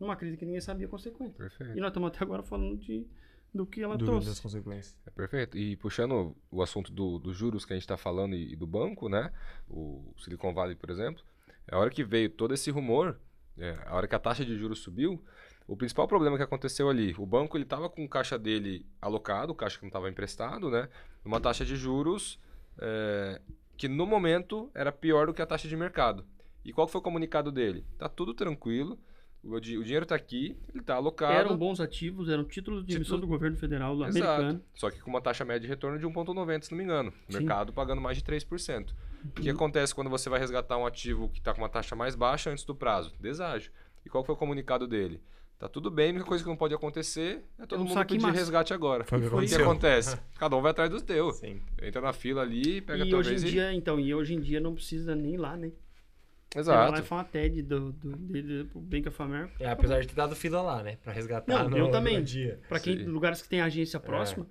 B: numa crise que ninguém sabia a consequência.
A: Perfeito.
B: E nós estamos até agora falando de, do que ela
C: das
B: trouxe.
C: consequências.
A: É perfeito. E puxando o assunto do- dos juros que a gente está falando e, e do banco, né? O Silicon Valley, por exemplo, a hora que veio todo esse rumor, é, a hora que a taxa de juros subiu, o principal problema que aconteceu ali, o banco ele estava com o caixa dele alocado, o caixa que não estava emprestado, né? Uma taxa de juros é, que no momento era pior do que a taxa de mercado. E qual foi o comunicado dele? Tá tudo tranquilo, o, di- o dinheiro está aqui, ele está alocado.
B: Eram bons ativos, eram títulos de emissão
A: Título-
B: do governo federal do
A: Exato.
B: americano.
A: Só que com uma taxa média de retorno de 1,90, se não me engano. O
B: Sim.
A: mercado pagando mais de 3%. O que acontece quando você vai resgatar um ativo que está com uma taxa mais baixa antes do prazo? Deságio. E qual foi o comunicado dele? Tá tudo bem, a única coisa que não pode acontecer é todo
B: um
A: mundo pedir
B: massa.
A: resgate agora.
C: Foi o que
A: o que acontece? Cada um vai atrás do teu.
C: Sim.
A: Entra na fila ali, pega a
B: E
A: tua
B: hoje em
A: vez e...
B: dia, então, e hoje em dia não precisa nem ir lá, né? Você vai lá e
A: Exato.
B: faz uma TED do, do, dele pro Bank of America.
C: É, apesar de ter dado fila lá, né? Pra resgatar
B: Não,
C: no,
B: eu também.
C: no dia.
B: Para quem
A: Sim.
B: lugares que tem agência próxima.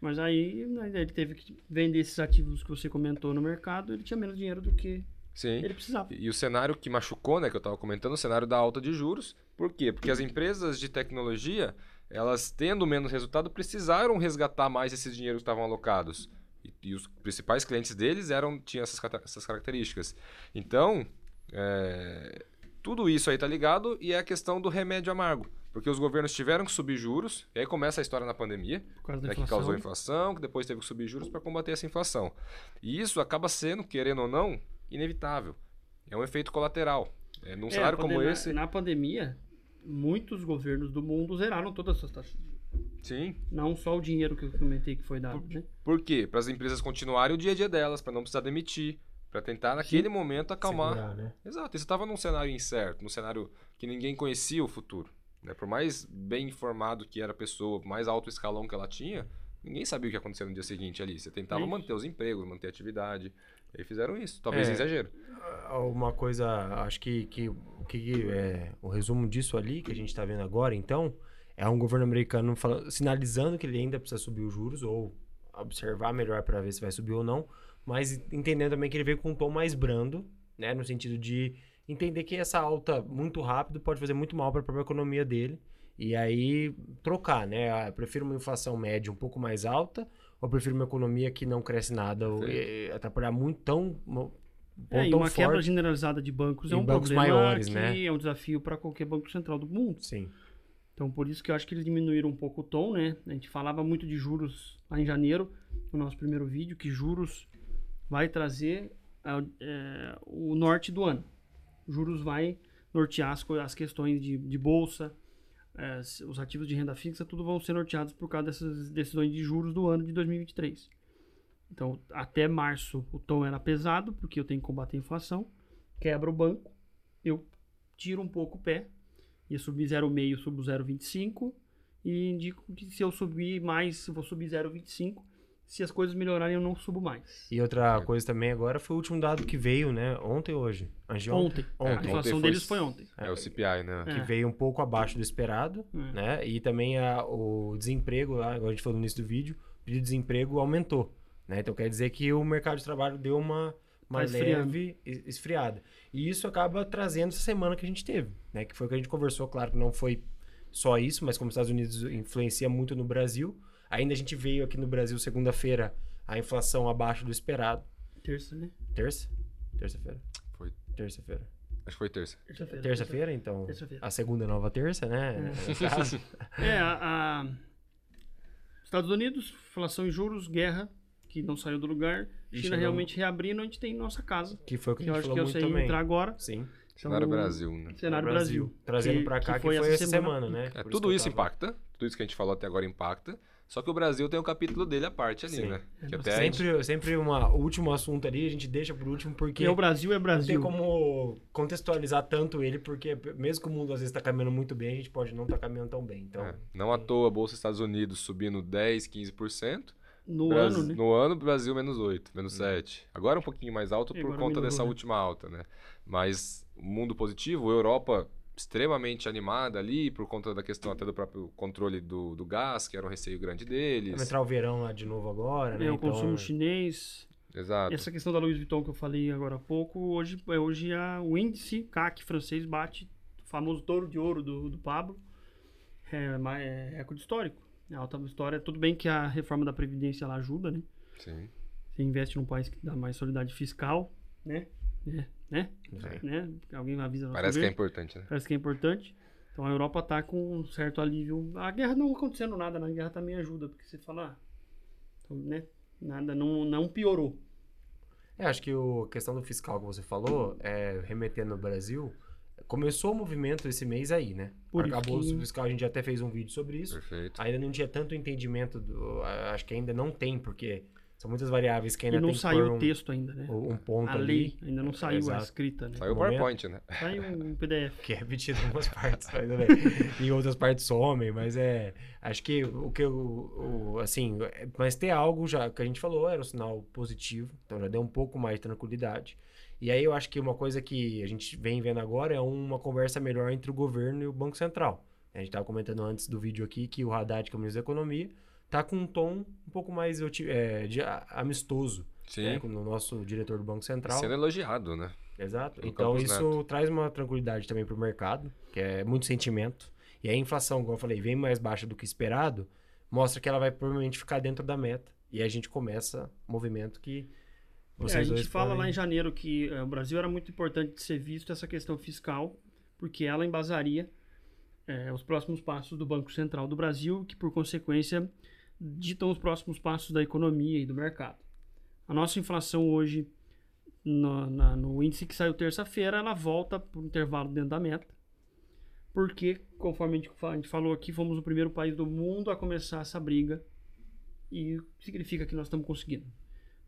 B: Mas aí né, ele teve que vender esses ativos que você comentou no mercado, ele tinha menos dinheiro do que
A: Sim.
B: ele precisava.
A: E o cenário que machucou, né, que eu estava comentando, o cenário da alta de juros. Por quê? Porque as empresas de tecnologia, elas tendo menos resultado, precisaram resgatar mais esses dinheiros que estavam alocados. E, e os principais clientes deles eram tinham essas, essas características. Então, é, tudo isso aí tá ligado e é a questão do remédio amargo. Porque os governos tiveram que subir juros, e aí começa a história na pandemia,
B: Por
A: né, que causou inflação, que depois teve que subir juros para combater essa inflação. E isso acaba sendo, querendo ou não, inevitável. É um efeito colateral. É, num
B: É,
A: cenário como
B: na-
A: esse.
B: Na pandemia, muitos governos do mundo zeraram todas essas taxas. de juros.
A: Sim.
B: Não só o dinheiro que eu comentei que foi dado, né?
A: Por quê? Para as empresas continuarem o dia a dia delas, para não precisar demitir, para tentar naquele momento acalmar.
C: Segurar, né?
A: Exato. E você estava num cenário incerto, num cenário que ninguém conhecia o futuro. Né? Por mais bem informado que era a pessoa, por mais alto escalão que ela tinha, ninguém sabia o que ia acontecer no dia seguinte ali. Você tentava manter os empregos, manter a atividade. E fizeram isso. Talvez
C: É.
A: exagero.
C: Uma coisa, acho que, que, o que é, o resumo disso ali que a gente está vendo agora, então, é um governo americano falando, sinalizando que ele ainda precisa subir os juros ou observar melhor para ver se vai subir ou não, mas entendendo também que ele veio com um tom mais brando, né, no sentido de entender que essa alta muito rápido pode fazer muito mal para a própria economia dele. E aí trocar, né? Ah, eu prefiro uma inflação média um pouco mais alta ou prefiro uma economia que não cresce nada ou
A: Perfeito.
C: eh, atrapalhar muito tão mo-
B: É, e uma quebra generalizada de bancos é um
C: bancos
B: problema
C: maiores,
B: que
C: né?
B: é um desafio para qualquer banco central do mundo.
C: Sim.
B: Então, por isso que eu acho que eles diminuíram um pouco o tom, né? A gente falava muito de juros lá em janeiro, no nosso primeiro vídeo, que juros vai trazer é, o norte do ano. Juros vai nortear as, as questões de, de bolsa, eh, os ativos de renda fixa, tudo vão ser norteados por causa dessas decisões de juros do ano de 2023. Então, até março o tom era pesado, porque eu tenho que combater a inflação, quebra o banco, eu tiro um pouco o pé, ia subir 0,5, subo 0,25 e indico que se eu subir mais, vou subir 0,25, Se as coisas melhorarem, eu não subo mais.
C: E outra coisa também agora foi o último dado que veio, né? Ontem ou hoje? Antes de
B: Ontem.
C: Ontem.
B: A inflação
A: Ontem foi-
B: deles foi ontem.
A: É, o CPI, né?
B: É.
C: Que veio um pouco abaixo do esperado,
B: É.
C: né? E também a- o desemprego, lá, igual a gente falou no início do vídeo, o pedido de desemprego aumentou, né? Então quer dizer que o mercado de trabalho deu uma, uma
B: Tá
C: leve es- esfriada. E isso acaba trazendo essa semana que a gente teve, né? Que foi o que a gente conversou, claro que não foi só isso, mas como os Estados Unidos influencia muito no Brasil, ainda a gente veio aqui no Brasil segunda-feira a inflação abaixo do esperado.
B: Terça, né?
C: Terça? Terça-feira.
A: Foi.
C: Terça-feira.
A: Acho que foi terça.
B: Terça-feira.
C: Terça-feira, então.
B: Terça-feira.
C: A segunda nova terça, né? No caso.
B: É, a, a- Estados Unidos, inflação em juros, guerra, que não saiu do lugar.
C: E
B: China realmente reabrindo, a gente tem nossa casa.
C: Que foi o que
B: Que
C: a
B: eu
C: gente
B: acho
C: falou
B: que eu
C: muito
B: sei
C: também.
B: entrar agora.
C: Sim.
A: Cenário
B: Então,
A: Brasil, né?
B: Cenário Brasil.
C: Trazendo
B: que-
C: pra cá que,
B: foi
C: foi, essa semana,
B: semana.
C: né?
A: É, tudo
C: que
A: isso
C: tava-
A: impacta. Tudo isso que a gente falou até agora impacta. Só que o Brasil tem um capítulo dele à parte ali,
C: Sim.
A: né?
B: É,
A: até a gente-
C: Sempre, sempre uma, o último assunto ali, a gente deixa por último, porque
B: Porque o Brasil é
C: não tem
B: Brasil.
C: como contextualizar tanto ele, porque mesmo que o mundo às vezes tá caminhando muito bem, a gente pode não estar caminhando tão bem. Então,
A: é, não à toa a Bolsa dos Estados Unidos subindo 10, 15%.
B: No
A: Brasil-
B: ano, né?
A: No ano, Brasil menos 8, menos 7. Agora um pouquinho mais alto
B: E
A: por conta
B: melhorou,
A: dessa
B: né?
A: última alta, né? Mas o mundo positivo, Europa extremamente animada ali, por conta da questão até do próprio controle do, do gás, que era um receio grande
C: vai
A: deles.
C: entrar o verão lá de novo agora, né?
B: É, o
C: Então,
B: consumo chinês.
A: Exato.
B: Essa questão da Louis Vuitton que eu falei agora há pouco, hoje, é hoje a, o índice CAC francês bate o famoso touro de ouro do, do Pablo. É, ma- é recorde histórico. É alta história. Tudo bem que a reforma da Previdência lá ajuda, né?
A: Sim.
B: Você investe num país que dá mais solidariedade fiscal, né? É, né?
C: Sim.
B: né? Alguém avisa
A: Parece que é importante, né?
B: Parece que é importante. Então a Europa tá com um certo alívio. A guerra não acontecendo nada, na guerra também ajuda, porque você fala, ah, então, né? Nada, não, não piorou.
C: É, acho que a questão do fiscal que você falou, é, remetendo no Brasil, começou o movimento esse mês aí, né?
B: Por isso
C: Acabou
B: que-
C: o fiscal, a gente até fez um vídeo sobre isso.
A: Perfeito.
C: Ainda não tinha tanto entendimento, do, acho que ainda não tem, porque são muitas variáveis que
B: E
C: ainda
B: não
C: tem que
B: saiu o
C: um,
B: texto ainda, né?
C: um ponto
B: A
C: ali.
B: lei ainda não saiu a
C: Exato.
B: escrita, né?
A: Saiu o
C: momento-
A: PowerPoint, né?
B: Saiu um PDF.
C: que é repetido em algumas partes, ainda bem. em outras partes somem, mas é, acho que o que eu, o- assim, é- mas ter algo já que a gente falou era um sinal positivo, então já deu um pouco mais de tranquilidade. E aí eu acho que uma coisa que a gente vem vendo agora é uma conversa melhor entre o governo e o Banco Central. A gente estava comentando antes do vídeo aqui que o Haddad, que é o ministro da Economia, tá com um tom um pouco mais é, de amistoso,
A: Sim.
C: né, com o nosso diretor do Banco Central.
A: Sendo elogiado, né?
C: Exato.
A: No
C: então isso traz uma tranquilidade também para o mercado, que é muito sentimento. E a inflação, como eu falei, vem mais baixa do que esperado, mostra que ela vai provavelmente ficar dentro da meta. E aí a gente começa um movimento que
B: É,
C: vocês
B: a gente
C: dois
B: fala
C: podem...
B: lá em janeiro que eh, o Brasil era muito importante de ser visto essa questão fiscal, porque ela embasaria eh, os próximos passos do Banco Central do Brasil, que por consequência ditam os próximos passos da economia e do mercado. A nossa inflação hoje, no, na- no índice que saiu terça-feira, ela volta para o intervalo dentro da meta, porque, conforme a gente, falou aqui, fomos o primeiro país do mundo a começar essa briga, e significa que nós estamos conseguindo.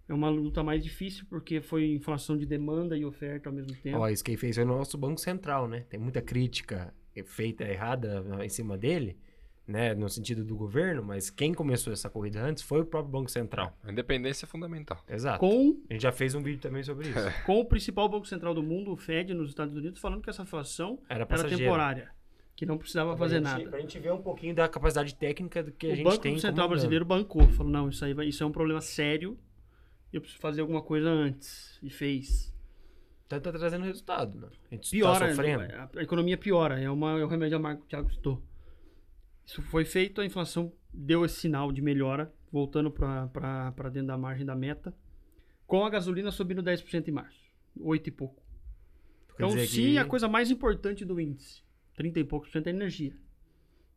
B: É uma luta mais difícil porque foi inflação de demanda e oferta ao mesmo tempo.
C: Ó, isso quem fez foi o nosso Banco Central, né? Tem muita crítica feita errada em cima dele, né? No sentido do governo, mas quem começou essa corrida antes foi o próprio Banco Central.
A: A independência é fundamental.
C: Exato.
B: Com,
C: A gente já fez um vídeo também sobre isso.
B: com o principal banco central do mundo, o Fed, nos Estados Unidos, falando que essa inflação
C: Era
B: era temporária, que não precisava fazer
C: pra gente,
B: nada.
C: Pra gente ver um pouquinho da capacidade técnica do que a
B: o
C: gente
B: Banco
C: tem
B: Central
C: comandando.
B: Brasileiro bancou, falou, não, isso aí vai, isso é um problema sério, eu preciso fazer alguma coisa antes. E fez.
C: Então tá trazendo resultado, né? A gente
B: Piora,
C: tá sofrendo.
B: a, a economia piora, é, uma, é o remédio amargo que o Thiago citou. Isso foi feito, a inflação deu esse sinal de melhora, voltando para dentro da margem da meta, com a gasolina subindo 10% em março, 8 e pouco.
C: Quer
B: Então,
C: dizer
B: se
C: que-
B: a coisa mais importante do índice, 30 e poucos por cento é energia,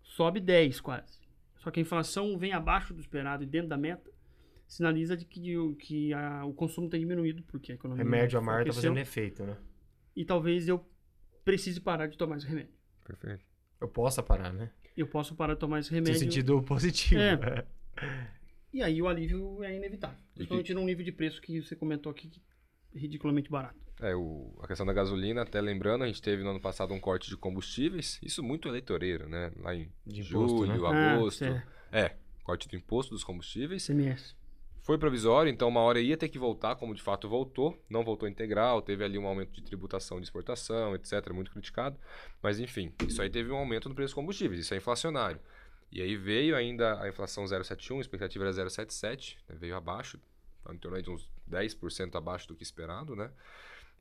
B: sobe 10 quase. Só que a inflação vem abaixo do esperado e dentro da meta, sinaliza de que, o- que a- o consumo tem diminuído, porque a economia
C: Remédio amargo tá
B: enfraqueceu,
C: fazendo efeito, né?
B: e talvez eu precise parar de tomar esse remédio.
A: Perfeito.
C: Eu posso parar, né?
B: Eu posso parar de tomar esse
C: No
B: remédio.
C: sentido positivo.
B: É. E aí o alívio é inevitável.
A: que-
B: Principalmente num nível de preço que você comentou aqui, que é ridiculamente barato.
A: É, o, a questão da gasolina, até lembrando, a gente teve no ano passado um corte de combustíveis, isso muito eleitoreiro, né? Lá em
C: De imposto,
A: julho,
B: né? Ah,
A: agosto.
B: é.
A: É, corte do imposto dos combustíveis.
B: CMS.
A: Foi provisório, então uma hora ia ter que voltar, como de fato voltou. Não voltou integral, teve ali um aumento de tributação de exportação, etc., muito criticado. Mas enfim, isso aí teve um aumento no preço dos combustíveis, isso é inflacionário. E aí veio ainda a inflação 0,71, a expectativa era 0,77, né, veio abaixo, em torno de uns 10% abaixo do que esperado, né?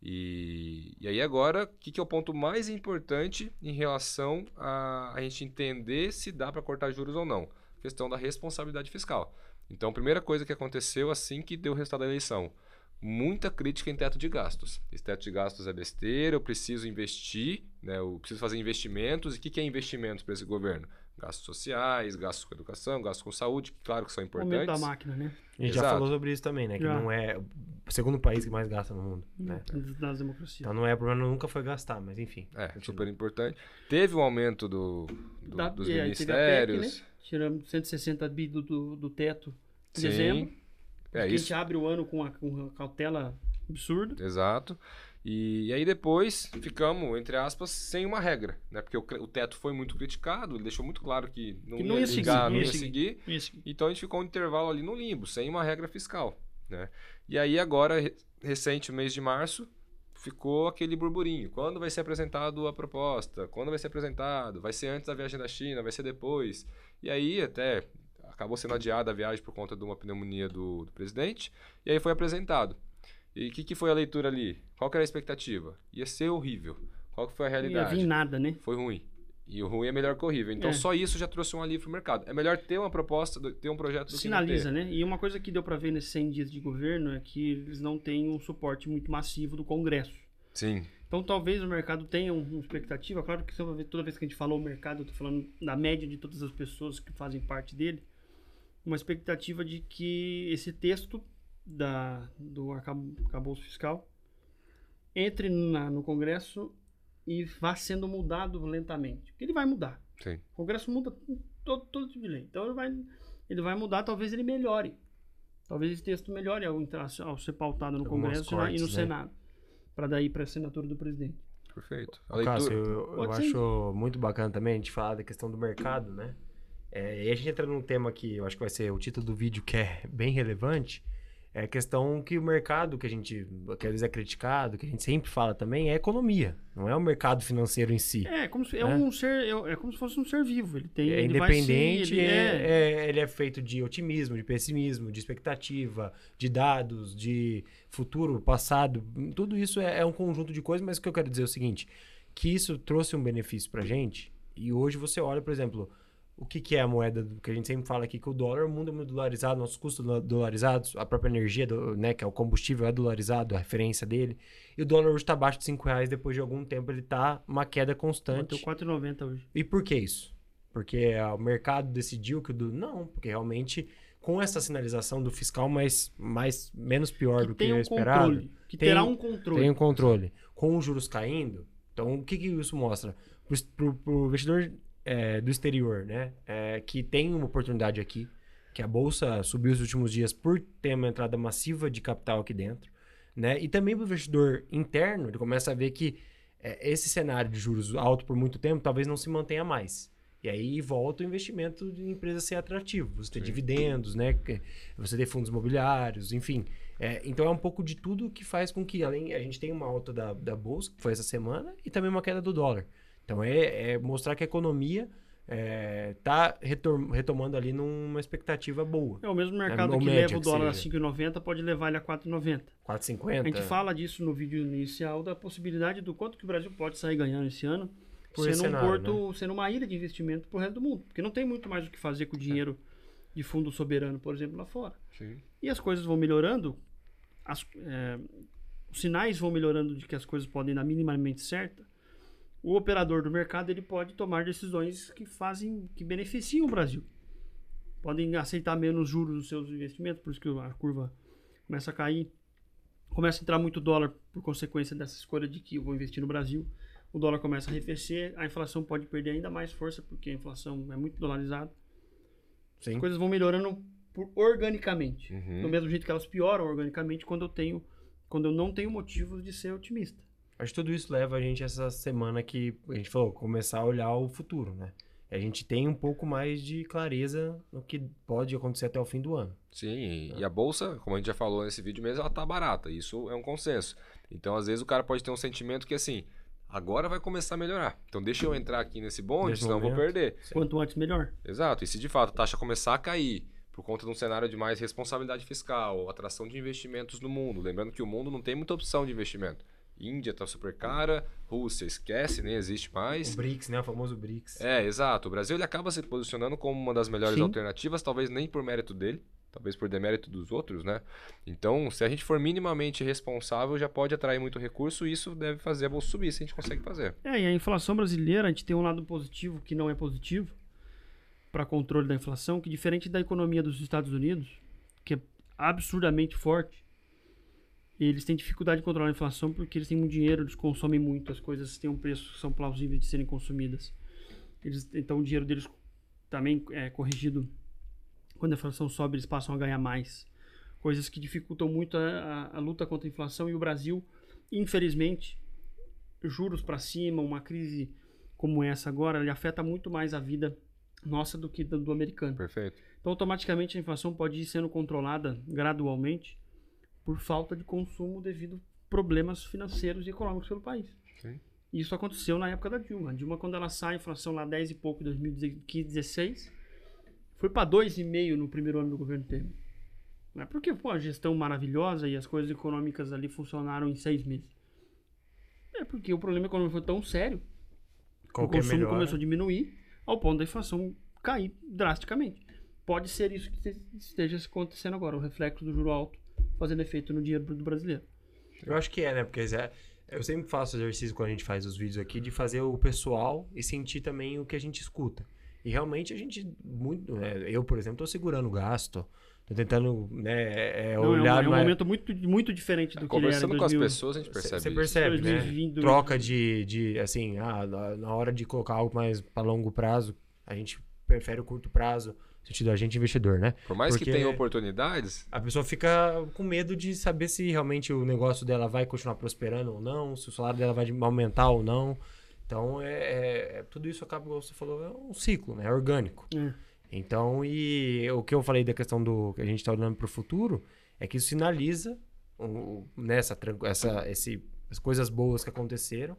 A: E, e aí agora, o que, que, é o ponto mais importante em relação a a gente entender se dá para cortar juros ou não? Questão da responsabilidade fiscal. Então, a primeira coisa que aconteceu assim que deu o resultado da eleição, muita crítica em teto de gastos. Esse teto de gastos é besteira, eu preciso investir, né? eu preciso fazer investimentos. E o que, que é investimentos para esse governo? Gastos sociais, gastos com educação, gastos com saúde, claro que são importantes.
B: Aumento da máquina, né?
C: A gente
A: Exato.
C: já falou sobre isso também, né? Que
B: Já.
C: não é o segundo país que mais gasta no mundo, né?
B: Das democracias.
C: Então não é, o problema nunca foi gastar, mas enfim.
A: É,
C: continua.
A: super importante. Teve um aumento do, do-
B: Da-
A: dos
B: a PEC,
A: ministérios.
B: né? Tiramos 160 bi do, do, do teto em
A: Sim.
B: dezembro.
A: É
B: a
A: isso.
B: gente abre o ano com uma, com uma cautela absurda.
A: Exato. E, e aí depois ficamos, entre aspas, sem uma regra, né? Porque o, o teto foi muito criticado, ele deixou muito claro que não,
B: Que
A: ia,
B: não ia seguir,
A: ligar,
B: não ia
A: ia
B: seguir.
A: seguir. Então a gente ficou um intervalo ali no limbo, sem uma regra fiscal, né? E aí agora, re- recente, o mês de março, ficou aquele burburinho. Quando vai ser apresentado a proposta? Quando vai ser apresentado? Vai ser antes da viagem da China? Vai ser depois? E aí até acabou sendo adiada a viagem por conta de uma pneumonia do, do presidente. E aí foi apresentado. E o que, que foi a leitura ali? Qual era a expectativa? Ia ser horrível. Qual que foi a
B: Não ia
A: realidade?
B: vir nada, né?
A: foi ruim. E o ruim é melhor que o horrível. Então
B: É.
A: só isso já trouxe um alívio pro mercado. É melhor ter uma proposta, ter um projeto do
B: Sinaliza,
A: que não ter.
B: né? E uma coisa que deu pra ver nesses 100 dias de governo é que eles não têm um suporte muito massivo do Congresso.
A: Sim.
B: Então talvez o mercado tenha um- uma expectativa, claro que toda vez- toda vez que a gente falou o mercado, eu tô falando da média de todas as pessoas que fazem parte dele, uma expectativa de que esse texto da, do arcab- arcabouço fiscal entre na- no Congresso e vá sendo mudado lentamente. Porque ele vai mudar.
A: Sim.
B: O Congresso muda todo, todo tipo de lei. Então ele vai, ele vai mudar, talvez ele melhore. Talvez esse texto melhore ao, entrar, ao ser pautado no
C: Algumas
B: Congresso e na- e
C: cortes,
B: no
C: né?
B: Senado. Para daí para a assinatura do presidente.
A: Perfeito. A
C: Cássio, eu, eu acho muito bacana também a gente falar da questão do mercado, né? É, e a gente entra num tema que eu acho que vai ser o título do vídeo que é bem relevante. É a questão que o mercado que a gente, que às vezes é criticado, que a gente sempre fala também, é a economia. Não é o mercado financeiro em si.
B: É, como se, é,
C: É.
B: um ser, é, é como se fosse um ser vivo. Ele tem,
C: É
B: ele
C: independente,
B: ele
C: é, é- ele é feito de otimismo, de pessimismo, de expectativa, de dados, de futuro, passado. Tudo isso é, é um conjunto de coisas, mas o que eu quero dizer é o seguinte: que isso trouxe um benefício pra gente. E hoje você olha, por exemplo, o que, que é a moeda do- que a gente sempre fala aqui, que o dólar, o mundo é muito dolarizado, nossos custos do- dolarizados, a própria energia, do- né, que é o combustível, é dolarizado, a referência dele. E o dólar hoje está abaixo de 5 reais, depois de algum tempo ele está uma queda constante.
B: Bateu 4,90 hoje.
C: E por que isso? Porque ah, o mercado decidiu que o do. Não, porque realmente com essa sinalização do fiscal mais, mais menos pior do que
B: tem
C: o
B: um
C: esperado,
B: controle. Que
C: tem-
B: terá um controle.
C: tem um controle. Com os juros caindo, então o que, que isso mostra? Para o investidor é, do exterior, né? é, que tem uma oportunidade aqui, que a bolsa subiu os últimos dias por ter uma entrada massiva de capital aqui dentro, né? E também para o investidor interno, ele começa a ver que é, esse cenário de juros alto por muito tempo talvez não se mantenha mais. E aí volta o investimento de empresa ser atrativo. Você ter
A: Sim.
C: dividendos, né? Você ter fundos imobiliários, enfim. É, então é um pouco de tudo que faz com que, além, a gente tenha uma alta da, da bolsa, que foi essa semana, e também uma queda do dólar. Então é, é mostrar que a economia está retomando ali numa expectativa boa.
B: É o mesmo mercado
C: ou
B: que leva o dólar
C: seja.
B: a 5,90 pode levar ele a 4,90.
C: 4,50.
B: A gente fala disso no vídeo inicial da possibilidade do quanto que o Brasil pode sair ganhando esse ano,
C: Por
B: sendo
C: esse
B: um
C: cenário,
B: porto, sendo uma ilha de investimento pro resto do mundo, porque não tem muito mais o que fazer com o dinheiro de fundo soberano, por exemplo, lá fora.
A: Sim.
B: E as coisas vão melhorando, as- é, os sinais vão melhorando de que as coisas podem dar minimamente certa. O operador do mercado ele pode tomar decisões que fazem, que beneficiam o Brasil. Podem aceitar menos juros nos seus investimentos, por isso que a curva começa a cair. Começa a entrar muito dólar por consequência dessa escolha de que eu vou investir no Brasil. O dólar começa a arrefecer, a inflação pode perder ainda mais força, porque a inflação é muito dolarizada
C: Sim.
B: as coisas vão melhorando por- organicamente.
A: Uhum.
B: Do mesmo jeito que elas pioram organicamente quando eu tenho quando eu não tenho motivos de ser otimista.
C: Acho que tudo isso leva a gente essa semana que a gente falou, começar a olhar o futuro, né? a gente tem um pouco mais de clareza no que pode acontecer até o fim do ano.
A: Sim, e a bolsa, como a gente já falou nesse vídeo mesmo, ela tá barata. Isso é um consenso. Então, às vezes, o cara pode ter um sentimento que assim, agora vai começar a melhorar. Então, deixa eu entrar aqui nesse bonde,
C: Nesse
A: senão eu vou
C: momento.
A: perder.
B: Quanto antes, melhor.
A: Exato. E se de fato a taxa começar a cair por conta de um cenário de mais responsabilidade fiscal, atração de investimentos no mundo, lembrando que o mundo não tem muita opção de investimento. Índia tá super cara, Rússia esquece, nem existe mais.
C: O BRICS, né? O famoso BRICS.
A: É, exato. O Brasil ele acaba se posicionando como uma das melhores
B: Sim.
A: alternativas, talvez nem por mérito dele, talvez por demérito dos outros, né? Então, se a gente for minimamente responsável, já pode atrair muito recurso e isso deve fazer a bolsa subir, se a gente consegue fazer.
B: É, e a inflação brasileira, a gente tem um lado positivo que não é positivo para controle da inflação, que diferente da economia dos Estados Unidos, que é absurdamente forte, eles têm dificuldade de controlar a inflação porque eles têm muito dinheiro, eles consomem muito, as coisas têm um preço que são plausíveis de serem consumidas. Eles, então o dinheiro deles também é corrigido. Quando a inflação sobe, eles passam a ganhar mais. Coisas que dificultam muito a, a- a luta contra a inflação e o Brasil, infelizmente, juros para cima, uma crise como essa agora, ele afeta muito mais a vida nossa do que do, do americano.
A: Perfeito.
B: Então, automaticamente, a inflação pode ir sendo controlada gradualmente por falta de consumo devido a problemas financeiros e econômicos pelo país.
A: Sim.
B: Isso aconteceu na época da Dilma. A Dilma, quando ela sai, a inflação lá 10 e pouco em 2016, foi para 2,5 no primeiro ano do governo Temer. Não é porque pô, a gestão maravilhosa e as coisas econômicas ali funcionaram em seis meses. É porque o problema econômico foi tão sério o
C: Qualquer
B: consumo
C: melhora.
B: começou a diminuir ao ponto da inflação cair drasticamente. Pode ser isso que este- esteja acontecendo agora, o reflexo do juro alto fazendo efeito no dinheiro do brasileiro.
C: Eu acho que é, né? Porque é- eu sempre faço exercício quando a gente faz os vídeos aqui de fazer o pessoal e sentir também o que a gente escuta. E realmente a gente, muito, né, eu, por exemplo, tô segurando o gasto, tô tentando né, é,
B: Não, é um,
C: olhar
B: é um
C: mais-
B: momento muito, muito diferente do que era em
A: Conversando com as
B: 2000.
A: pessoas, a gente percebe
C: Você percebe,
B: 2020,
C: né? Troca de, de assim, ah, na, hora de colocar algo mais para longo prazo, a gente prefere o curto prazo, sentido a gente investidor, né?
A: Por mais que
C: Porque-
A: tenha oportunidades,
C: A pessoa fica com medo de saber se realmente o negócio dela vai continuar prosperando ou não, se o salário dela vai aumentar ou não. Então, é, é- é- tudo isso acaba, como você falou, é um ciclo, né? É orgânico.
B: É.
C: Então, e o que eu falei da questão do que a gente está olhando para o futuro é que isso sinaliza o- nessa essa, esse, as coisas boas que aconteceram,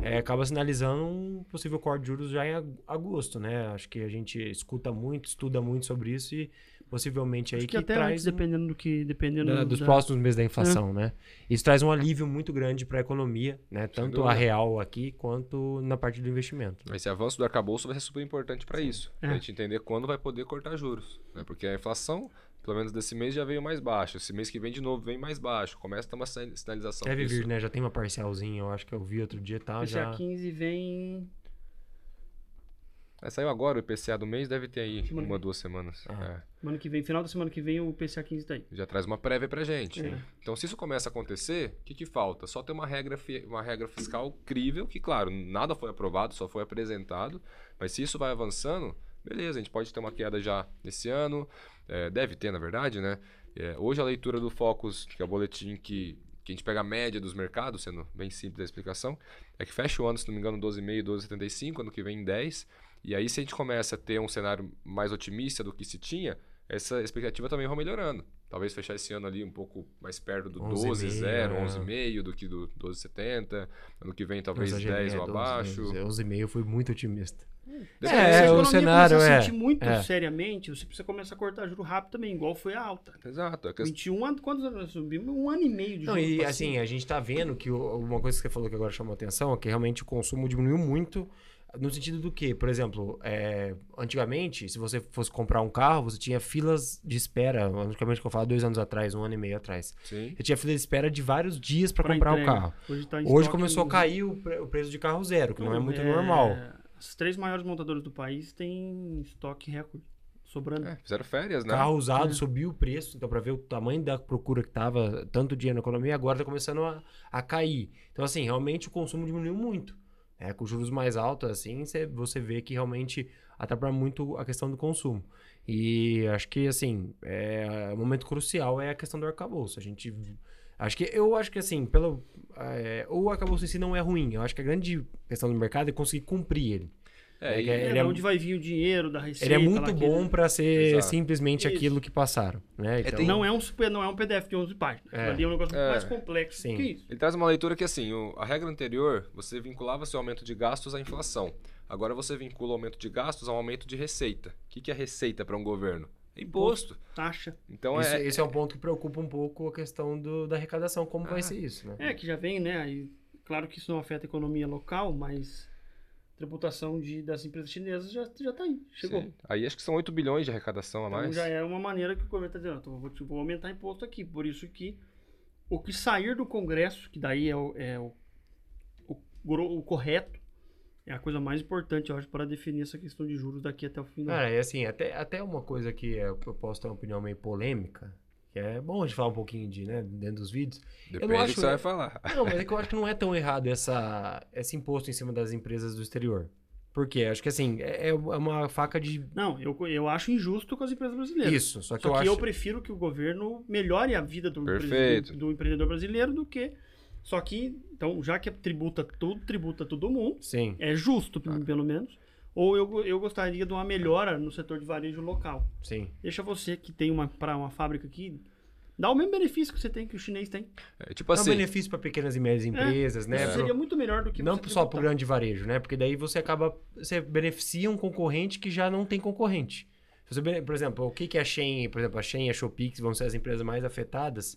C: é, acaba sinalizando um possível corte de juros já em ag- agosto, né? Acho que a gente escuta muito, estuda muito sobre isso e possivelmente aí
B: Acho
C: que,
B: que até
C: traz
B: antes, dependendo do que. Dependendo
C: da- dos
B: da-
C: próximos meses da inflação, né? Isso traz um alívio muito grande para a economia, né? Tanto a real aqui quanto na parte do investimento.
A: esse avanço do arcabouço vai ser super importante para isso.
B: É.
A: Pra gente entender quando vai poder cortar juros. Né? Porque a inflação, pelo menos desse mês, já veio mais baixa. Esse mês que vem de novo vem mais baixo. Começa a ter uma sin- sinalização
C: Deve
A: disso.
C: vir, né? Já tem uma parcialzinha, eu acho que eu vi outro dia, tá?
B: PCA
C: Já...
B: 15 vem.
A: É, saiu agora o IPCA do mês, deve ter aí
B: Semana
A: uma,
B: que-
A: duas semanas.
C: Ah.
A: É.
B: Semana que vem, final da semana que vem, o PCA 15 tá aí.
A: Já traz uma prévia pra gente.
B: É.
A: Então, se isso começa a acontecer, o que, que falta? Só ter uma regra, fi- uma regra fiscal crível, que, claro, nada foi aprovado, só foi apresentado. Mas se isso vai avançando, beleza, a gente pode ter uma queda já nesse ano. é, deve ter, na verdade, né? É, hoje a leitura do Focus, que é o boletim que, que a gente pega a média dos mercados, sendo bem simples a explicação, é que fecha o ano, se não me engano, 12,5, 12,75, ano que vem 10. E aí, se a gente começa a ter um cenário mais otimista do que se tinha, essa expectativa também vai melhorando. Talvez fechar esse ano ali um pouco mais perto do
C: 11,5,
A: 12,0,
C: é.
A: 11,5 do que do 12,70. Ano que vem talvez
C: Exagerei,
A: 10 ou
C: é, 12,
A: abaixo.
C: 12, 11,5 foi muito otimista.
A: Depende-
C: É,
B: Se a
C: o
B: economia
C: cenário é-
B: sentir muito
C: é.
B: seriamente, você precisa começar a cortar juro rápido também, igual foi a alta.
A: Exato. É que
B: 21 anos, quantos anos nós subimos? Um ano e meio de
C: Não,
B: juros
C: e assim,
B: cima.
C: a gente tá vendo que o- uma coisa que você falou que agora chamou atenção é que realmente o consumo diminuiu muito. No sentido do que, por exemplo, é, antigamente, se você fosse comprar um carro, você tinha filas de espera. Antigamente, que eu falo dois anos atrás, um ano e meio atrás.
A: Sim.
C: Você tinha fila de espera de vários dias para
B: Pra
C: comprar
B: entrega.
C: o carro.
B: Hoje, tá
C: Hoje começou a cair o, pre- o preço de carro zero, que não é muito
B: É,
C: normal.
B: As três maiores montadoras do país têm estoque recorde, sobrando.
A: É, fizeram férias, né?
C: Carro usado
B: É.
C: subiu o preço, então para ver o tamanho da procura que tava, tanto dinheiro na economia, agora tá começando a, a cair. Então, assim, realmente o consumo diminuiu muito. É, com juros mais altos, assim, cê- você vê que realmente atrapalha muito a questão do consumo. E acho que, assim, é, o momento crucial é a questão do arcabouço. A gente. Acho que eu acho que assim, pelo. É, o arcabouço em si não é ruim. Eu acho que a grande questão do mercado é conseguir cumprir ele.
A: É,
C: É
A: e-
C: que
B: É,
C: ele é-
B: onde vai vir o dinheiro da receita.
C: Ele é muito
B: que-
C: bom pra ser
A: Exato.
C: simplesmente
B: Isso.
C: aquilo que passaram, né? Então,
A: tem-
B: Não é um super, não é um PDF de 11 páginas.
C: É.
B: Ali é um negócio muito
A: É.
B: mais complexo
C: Sim.
B: que isso.
A: Ele traz uma leitura que, assim, o- a regra anterior, você vinculava seu aumento de gastos à inflação. Agora você vincula o aumento de gastos ao aumento de receita. O que, que é receita para um governo? É imposto.
B: Taxa.
A: Então
C: Isso-
A: é,
C: esse é um ponto que preocupa um pouco a questão do- da arrecadação, como vai
A: Ah.
C: ser isso, né?
B: É, que já vem, né? Aí, claro que isso não afeta a economia local, mas tributação de, das empresas chinesas já, já tá aí. Chegou.
A: Sim. Aí acho que são 8 bilhões de arrecadação a
B: Então
A: mais.
B: já é uma maneira que o governo está dizendo, então, vou, te- vou aumentar imposto aqui. Por isso que o que sair do Congresso, que daí é o, é o, o, o correto, é a coisa mais importante, eu acho, para definir essa questão de juros daqui até o ano.
C: Cara, é assim, até, até uma coisa que é- eu posso ter uma opinião meio polêmica, que é bom a gente falar um pouquinho de, né, dentro dos vídeos.
A: Depende
C: acho-
A: do que você vai falar.
C: Não, mas é que eu acho que não é tão errado essa, esse imposto em cima das empresas do exterior. Por quê? Acho que assim, é, é uma faca de.
B: Não, eu, eu acho injusto com as empresas brasileiras.
C: Isso, só que
B: Só
C: eu
B: que
C: acho.
B: eu prefiro que o governo melhore a vida do, do, do empreendedor brasileiro do que. Só que, então, já que tributa tudo, tributa todo mundo,
C: Sim.
B: é justo,
C: Ah.
B: pelo menos. Ou eu, eu gostaria de uma melhora no setor de varejo local.
C: Sim.
B: Deixa você que tem uma, pra uma fábrica aqui, dá o mesmo benefício que você tem, que o chinês tem.
A: É, tipo
C: É um
A: assim,
C: benefício para pequenas e médias empresas, né?
B: Isso seria muito melhor do que
C: Não
B: você
C: só para o grande varejo, né? Porque daí você acaba. Você beneficia um concorrente que já não tem concorrente. Você, por exemplo, o que, que a Shein, por exemplo, a Shein e a Shopee, que vão ser as empresas mais afetadas,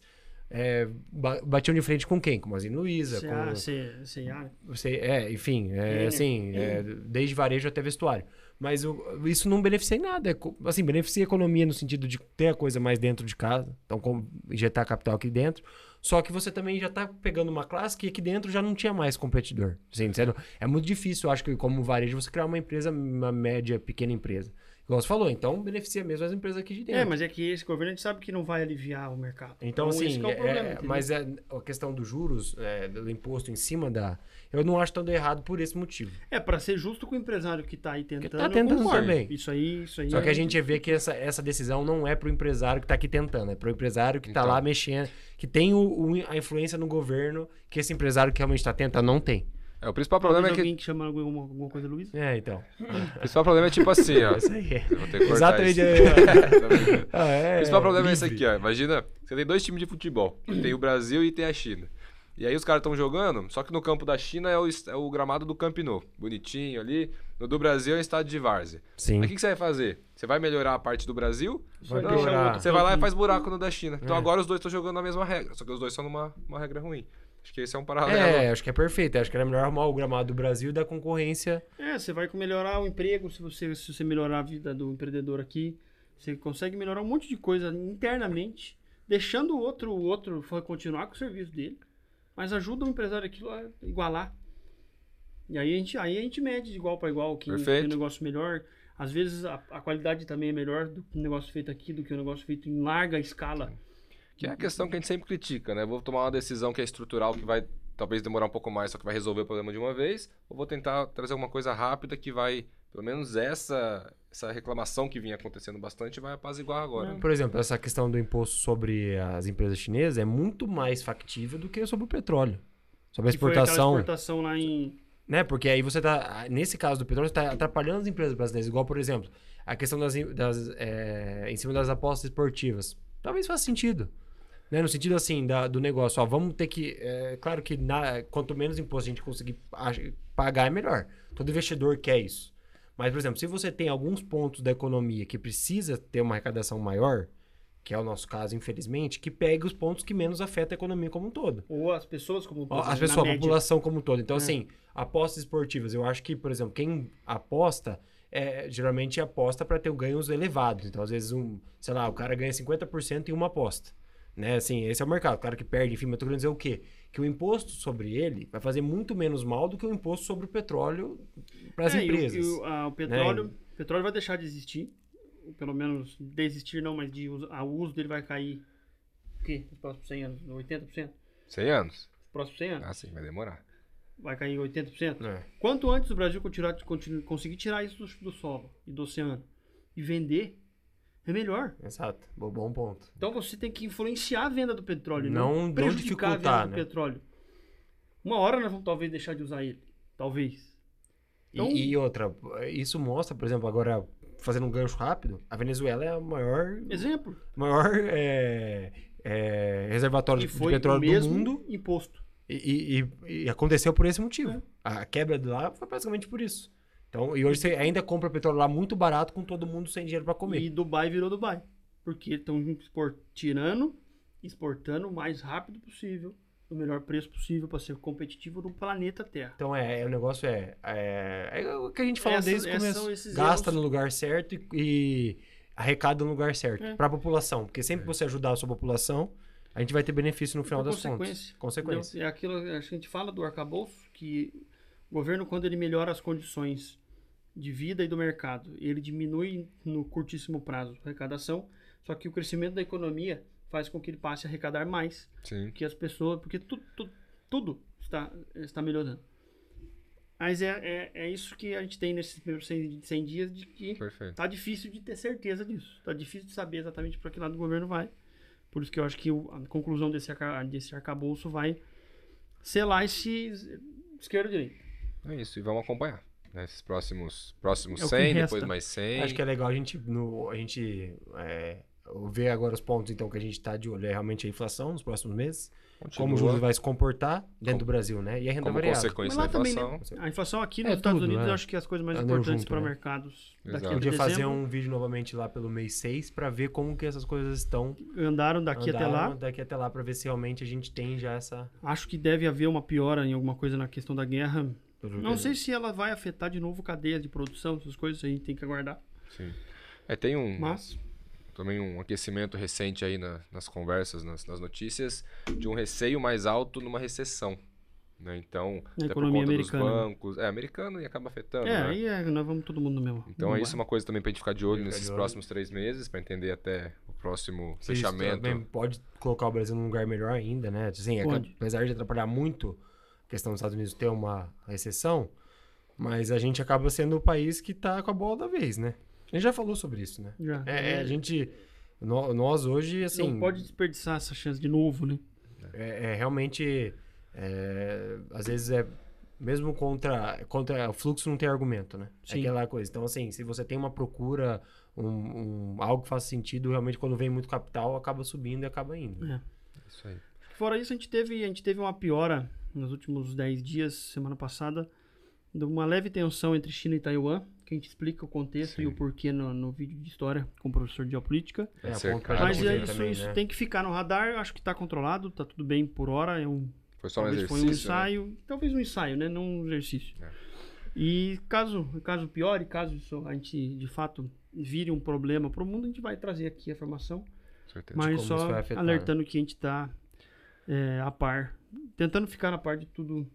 C: é, ba- batiam de frente com quem? Com Magazine Luiza,
B: CA,
C: com.
B: C- CA.
C: Você, é, enfim, é, assim, é, desde varejo até vestuário. Mas o- isso não beneficia em nada. É assim, beneficia a economia no sentido de ter a coisa mais dentro de casa. Então, como injetar capital aqui dentro. Só que você também já tá pegando uma classe que aqui dentro já não tinha mais competidor. Assim, é muito difícil, eu acho que como varejo, você criar uma empresa, uma média, pequena empresa. Igual você falou, então beneficia mesmo as empresas aqui de dentro.
B: É, mas é que esse governo a gente sabe que não vai aliviar o mercado.
C: Então, assim,
B: que é o
C: é-
B: problema,
C: é- mas é, a questão dos juros, é, do imposto em cima da. Eu não acho tão errado por esse motivo.
B: É, pra ser justo com o empresário que tá aí tentando.
C: tá tentando
B: concordo.
C: também.
B: Isso aí, isso aí.
C: Só que
B: é-
C: a gente vê que essa, essa decisão não é pro empresário que tá aqui tentando, é pro empresário que tá
A: Então.
C: lá mexendo, que tem o, o- a influência no governo, que esse empresário que realmente tá tentando não tem.
A: É, o principal
B: Talvez
A: problema é que.
B: alguém que chama alguma, alguma coisa Luiz?
C: É, então.
A: O principal problema é tipo assim, ó.
C: Isso aí.
A: Eu vou ter que cortar
C: Exatamente.
A: isso.
C: Ah, é,
A: O principal problema é esse aqui, ó. Imagina, você tem dois times de futebol. Tem o Brasil e tem a China. E aí os caras estão jogando, só que no campo da China é o, é o gramado do Camp Nou. Bonitinho ali. No do Brasil é o estádio de Várzea.
C: Sim.
A: Mas o que, que você vai fazer? Você vai melhorar a parte do Brasil?
C: Vai
A: Não,
C: piorar.
A: Você vai lá e faz buraco no da China. Então
C: É.
A: agora os dois estão jogando a mesma regra. Só que os dois são numa uma regra ruim. Acho que esse é um paralelo.
C: É, acho que é perfeito. Acho que era melhor arrumar o gramado do Brasil e da concorrência.
B: É, você vai melhorar o emprego se você, se você melhorar a vida do empreendedor aqui. Você consegue melhorar um monte de coisa internamente, deixando o outro, o outro continuar com o serviço dele, mas ajuda o empresário aqui a igualar. E aí a gente, aí a gente mede de igual para igual quem
A: Perfeito.
B: tem um negócio melhor. Às vezes a, a qualidade também é melhor do que um negócio feito aqui, do que um negócio feito em larga escala.
A: Que é a questão que a gente sempre critica, né? Vou tomar uma decisão que é estrutural, que vai talvez demorar um pouco mais, só que vai resolver o problema de uma vez, ou vou tentar trazer alguma coisa rápida que vai, pelo menos essa essa reclamação que vinha acontecendo bastante, vai apaziguar agora.
B: Não.
C: Por exemplo, essa questão do imposto sobre as empresas chinesas é muito mais factível do que sobre o petróleo. Sobre a
B: Que foi aquela
C: exportação.
B: exportação lá em.
C: Né? Porque aí você tá. Nesse caso do petróleo, você tá atrapalhando as empresas brasileiras. Igual, por exemplo, a questão das, das é, em cima das apostas esportivas. Talvez faça sentido. Né? No sentido assim, da- do negócio, ó, vamos ter que. É, claro que na- quanto menos imposto a gente conseguir pagar, é melhor. Todo investidor quer isso. Mas, por exemplo, se você tem alguns pontos da economia que precisa ter uma arrecadação maior, que é o nosso caso, infelizmente, que pegue os pontos que menos afetam a economia como um todo.
B: Ou as pessoas como um todo,
C: As pessoas, a
B: média.
C: população como um todo. Então,
B: É.
C: assim, apostas esportivas. Eu acho que, por exemplo, quem aposta, é, geralmente aposta para ter ganhos elevados. Então, às vezes, um, sei lá, o cara ganha 50% em uma aposta. Né? Assim, esse é o mercado. Claro que perde, enfim, mas eu tô querendo dizer o quê? Que o imposto sobre ele vai fazer muito menos mal do que o imposto sobre o petróleo para as
B: É, e o-
C: empresas.
B: e o, ah, o petróleo, o petróleo vai deixar de existir. Pelo menos desistir não, mas de uso, a uso dele vai cair o quê? Nos próximos 100 anos? 80%?
A: 100 anos?
B: Nos próximos 100 anos?
A: Ah, sim, vai demorar.
B: Vai cair 80%?
C: É.
B: Quanto antes o Brasil continuar, continu- conseguir tirar isso do, do solo e do oceano e vender, é melhor.
C: Exato. Bom, ponto.
B: Então você tem que influenciar a venda do petróleo,
C: Não-
B: não,
C: não
B: prejudicar a
C: dificultar,
B: venda do
C: né?
B: petróleo. Uma hora nós vamos talvez deixar de usar ele. Talvez. Então-
C: E, e outra, isso mostra, por exemplo, agora fazendo um gancho rápido, a Venezuela é a maior,
B: Exemplo.
C: maior é, é, reservatório de
B: o
C: petróleo do mundo
B: imposto.
C: e, e- e aconteceu por esse motivo.
B: É.
C: A quebra de lá foi basicamente por isso. Então, e hoje você ainda compra petróleo lá muito barato com todo mundo sem dinheiro para comer.
B: E Dubai virou Dubai. Porque estão tirando, exportando o mais rápido possível, no melhor preço possível para ser competitivo no planeta Terra.
C: Então é, é, o negócio é, é, é o que a gente falou
B: Essas-
C: desde o começo. Gasta
B: erros.
C: no lugar certo e, e arrecada no lugar certo
B: É.
C: para a população, porque sempre que você ajudar a sua população, a gente vai ter benefício no final das contas.
B: consequência. Entendeu? É aquilo que a gente fala do arcabouço, que o governo, quando ele melhora as condições de vida e do mercado, ele diminui no curtíssimo prazo a arrecadação, só que o crescimento da economia faz com que ele passe a arrecadar mais
A: Sim.
B: que as pessoas, porque tu, tu- tudo está, está melhorando. Mas é, é, é isso que a gente tem nesses primeiros 100, 100 dias de que
A: Perfeito.
B: tá difícil de ter certeza disso. Tá difícil de saber exatamente para que lado o governo vai. Por isso que eu acho que o- a conclusão desse, arca, desse arcabouço vai selar esse esquerda e direita.
A: É isso, e vamos acompanhar. Né? Esses próximos, próximos
B: É o que
A: 100,
B: resta.
A: depois mais 100.
C: Acho que é legal a gente, no, a gente é, ver agora os pontos então que a gente está de olho é realmente a inflação nos próximos meses,
A: Continua
C: como o juros vai se comportar dentro
A: Como-
C: do Brasil, né? E a renda
A: como
C: variável.
A: consequência
B: Mas
A: da
B: lá também,
A: inflação.
B: né? A inflação aqui
C: É
B: nos Estados
C: tudo,
B: Unidos,
C: é.
B: eu acho que as coisas mais
C: Andam
B: importantes
C: junto,
B: para
C: né?
B: mercados daqui
A: Exato.
B: a
C: Podia fazer um vídeo novamente lá pelo mês 6 para ver como que essas coisas estão
B: andaram daqui até lá.
C: andaram daqui até lá para ver se realmente a gente tem já essa
B: Acho que deve haver uma piora em alguma coisa na questão da guerra. Não sei se ela vai afetar de novo cadeia de produção, essas coisas a gente tem que aguardar.
A: Sim. É, tem um,
B: Mas
A: também um aquecimento recente aí na- nas conversas, nas, nas notícias, de um receio mais alto numa recessão. Né? Então, até por
B: economia
A: conta
B: americana,
A: dos bancos. É, americano e acaba afetando.
B: é,
A: né?
B: aí é, nós vamos todo mundo no mesmo.
A: Então
B: no
A: é isso uma coisa também pra gente ficar de olho
C: Ficar
A: nesses
C: de olho.
A: próximos três meses, pra entender até o próximo
C: Se isso
A: fechamento.
C: também pode colocar o Brasil num lugar melhor ainda, né? Assim, é apesar de atrapalhar muito questão dos Estados Unidos ter uma recessão, mas a gente acaba sendo o país que tá com a bola da vez, né? A gente já falou sobre isso, né?
B: Já.
C: É, é, a gente. nó- Nós hoje, assim.
B: não pode desperdiçar essa chance de novo, né?
C: É, é realmente. é, às vezes é. Mesmo contra, contra. O fluxo não tem argumento, né? É
B: Sim.
C: aquela coisa. Então, assim, se você tem uma procura, um, um- algo que faça sentido, realmente, quando vem muito capital, acaba subindo e acaba indo.
B: É.
A: Isso aí.
B: Fora isso, a gente teve, a gente teve uma piora nos últimos 10 dias, semana passada, de uma leve tensão entre China e Taiwan, que a gente explica o contexto
A: Sim.
B: e o porquê no, no vídeo de história com o professor de geopolítica.
C: É,
A: É.
B: Mas é isso,
C: também,
B: isso
C: né?
B: tem que ficar no radar, acho que está controlado, tá tudo bem por hora, é um,
A: Foi só um
B: talvez
A: exercício.
B: foi um
A: né?
B: ensaio, talvez um ensaio, né, não um exercício.
A: É.
B: E caso, caso piore, caso isso a gente de fato vire um problema para o mundo, a gente vai trazer aqui a informação.
A: Certeza.
B: Mas só alertando que a gente está a par, tentando ficar a par de tudo,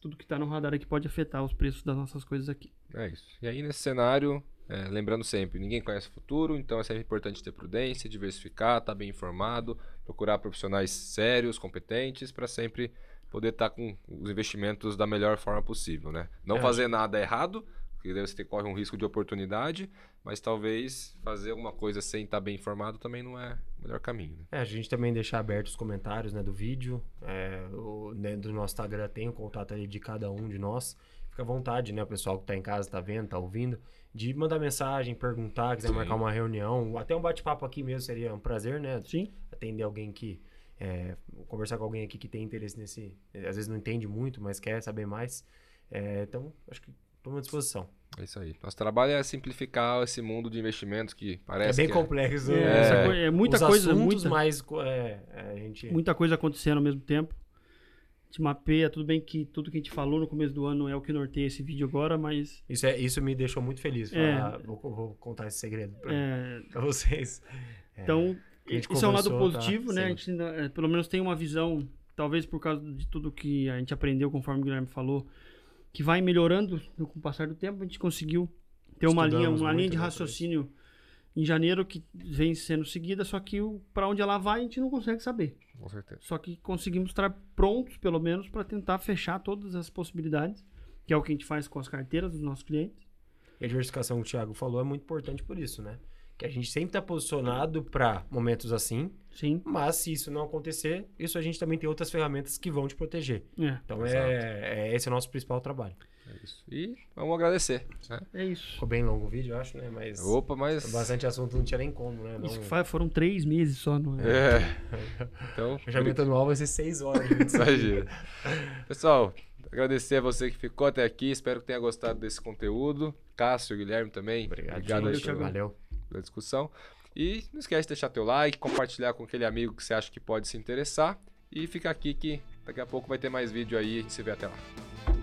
B: tudo que está no radar aqui pode afetar os preços das nossas coisas aqui.
A: É isso. E aí, nesse cenário, é, lembrando sempre, ninguém conhece o futuro, então é sempre importante ter prudência, diversificar, estar bem informado, procurar profissionais sérios, competentes, para sempre poder estar com os investimentos da melhor forma possível, né? Não
C: É,
A: fazer nada errado, porque daí você corre um risco de oportunidade, mas talvez fazer alguma coisa sem estar bem informado também não é o melhor caminho, né?
C: É, a gente também deixar aberto os comentários né, do vídeo. É, o, dentro do nosso Instagram tem o contato ali de cada um de nós. Fica à vontade, né? O pessoal que tá em casa, tá vendo, tá ouvindo, de mandar mensagem, perguntar, quiser
A: Sim.
C: marcar uma reunião, até um bate-papo aqui mesmo seria um prazer, né?
B: Sim,
C: Atender alguém que. é, conversar com alguém aqui que tem interesse nesse. Às vezes não entende muito, mas quer saber mais. É, então, acho que estou à disposição.
A: É isso aí. Nosso trabalho é simplificar esse mundo de investimentos que
C: É
A: parece
C: bem
A: que
C: complexo.
B: é,
C: né?
B: essa coi- é muita
C: Os
B: coisa,
C: assuntos,
B: muita,
C: mas é, é, a gente.
B: muita coisa acontecendo ao mesmo tempo. A gente mapeia, tudo bem que tudo que a gente falou no começo do ano é o que norteia esse vídeo agora, mas
C: Isso, é, isso me deixou muito feliz.
B: É.
C: falar- vou, vou contar esse segredo pra,
B: é,
C: pra vocês. É,
B: Então,
C: a
B: isso é um lado
C: tá?
B: positivo, né? A
C: Sim.
B: gente ainda, é, pelo menos tem uma visão, talvez por causa de tudo que a gente aprendeu, conforme o Guilherme falou, que vai melhorando no- com o passar do tempo. A gente conseguiu ter uma linha, uma linha de raciocínio em janeiro que vem sendo seguida, só que para onde ela vai a gente não consegue saber.
A: Com certeza.
B: Só que conseguimos estar prontos, pelo menos, para tentar fechar todas as possibilidades, que é o que a gente faz com as carteiras dos nossos clientes.
C: E a diversificação que o Thiago falou é muito importante por isso, né? Que a gente sempre está posicionado para momentos assim,
B: Sim.
C: mas se isso não acontecer, isso a gente também tem outras ferramentas que vão te proteger.
B: É.
C: Então é, é esse é o nosso principal trabalho.
A: É isso. E vamos agradecer. Né?
B: É isso.
C: Ficou bem longo o vídeo, eu acho, né? Mas
A: Opa, mas.
C: bastante assunto não tinha nem como, né? Não...
B: Isso que fa- foram três meses só. No...
A: É. Então,
C: O fechamento anual vai ser 6 horas. vídeo.
A: Imagina. Pessoal, agradecer a você que ficou até aqui. Espero que tenha gostado desse conteúdo. Cássio, Guilherme também.
C: Obrigado,
A: Obrigado aí
C: gente. Valeu.
A: Pela discussão. E não esquece de deixar teu like, compartilhar com aquele amigo que você acha que pode se interessar. E fica aqui que daqui a pouco vai ter mais vídeo aí. A gente se vê até lá.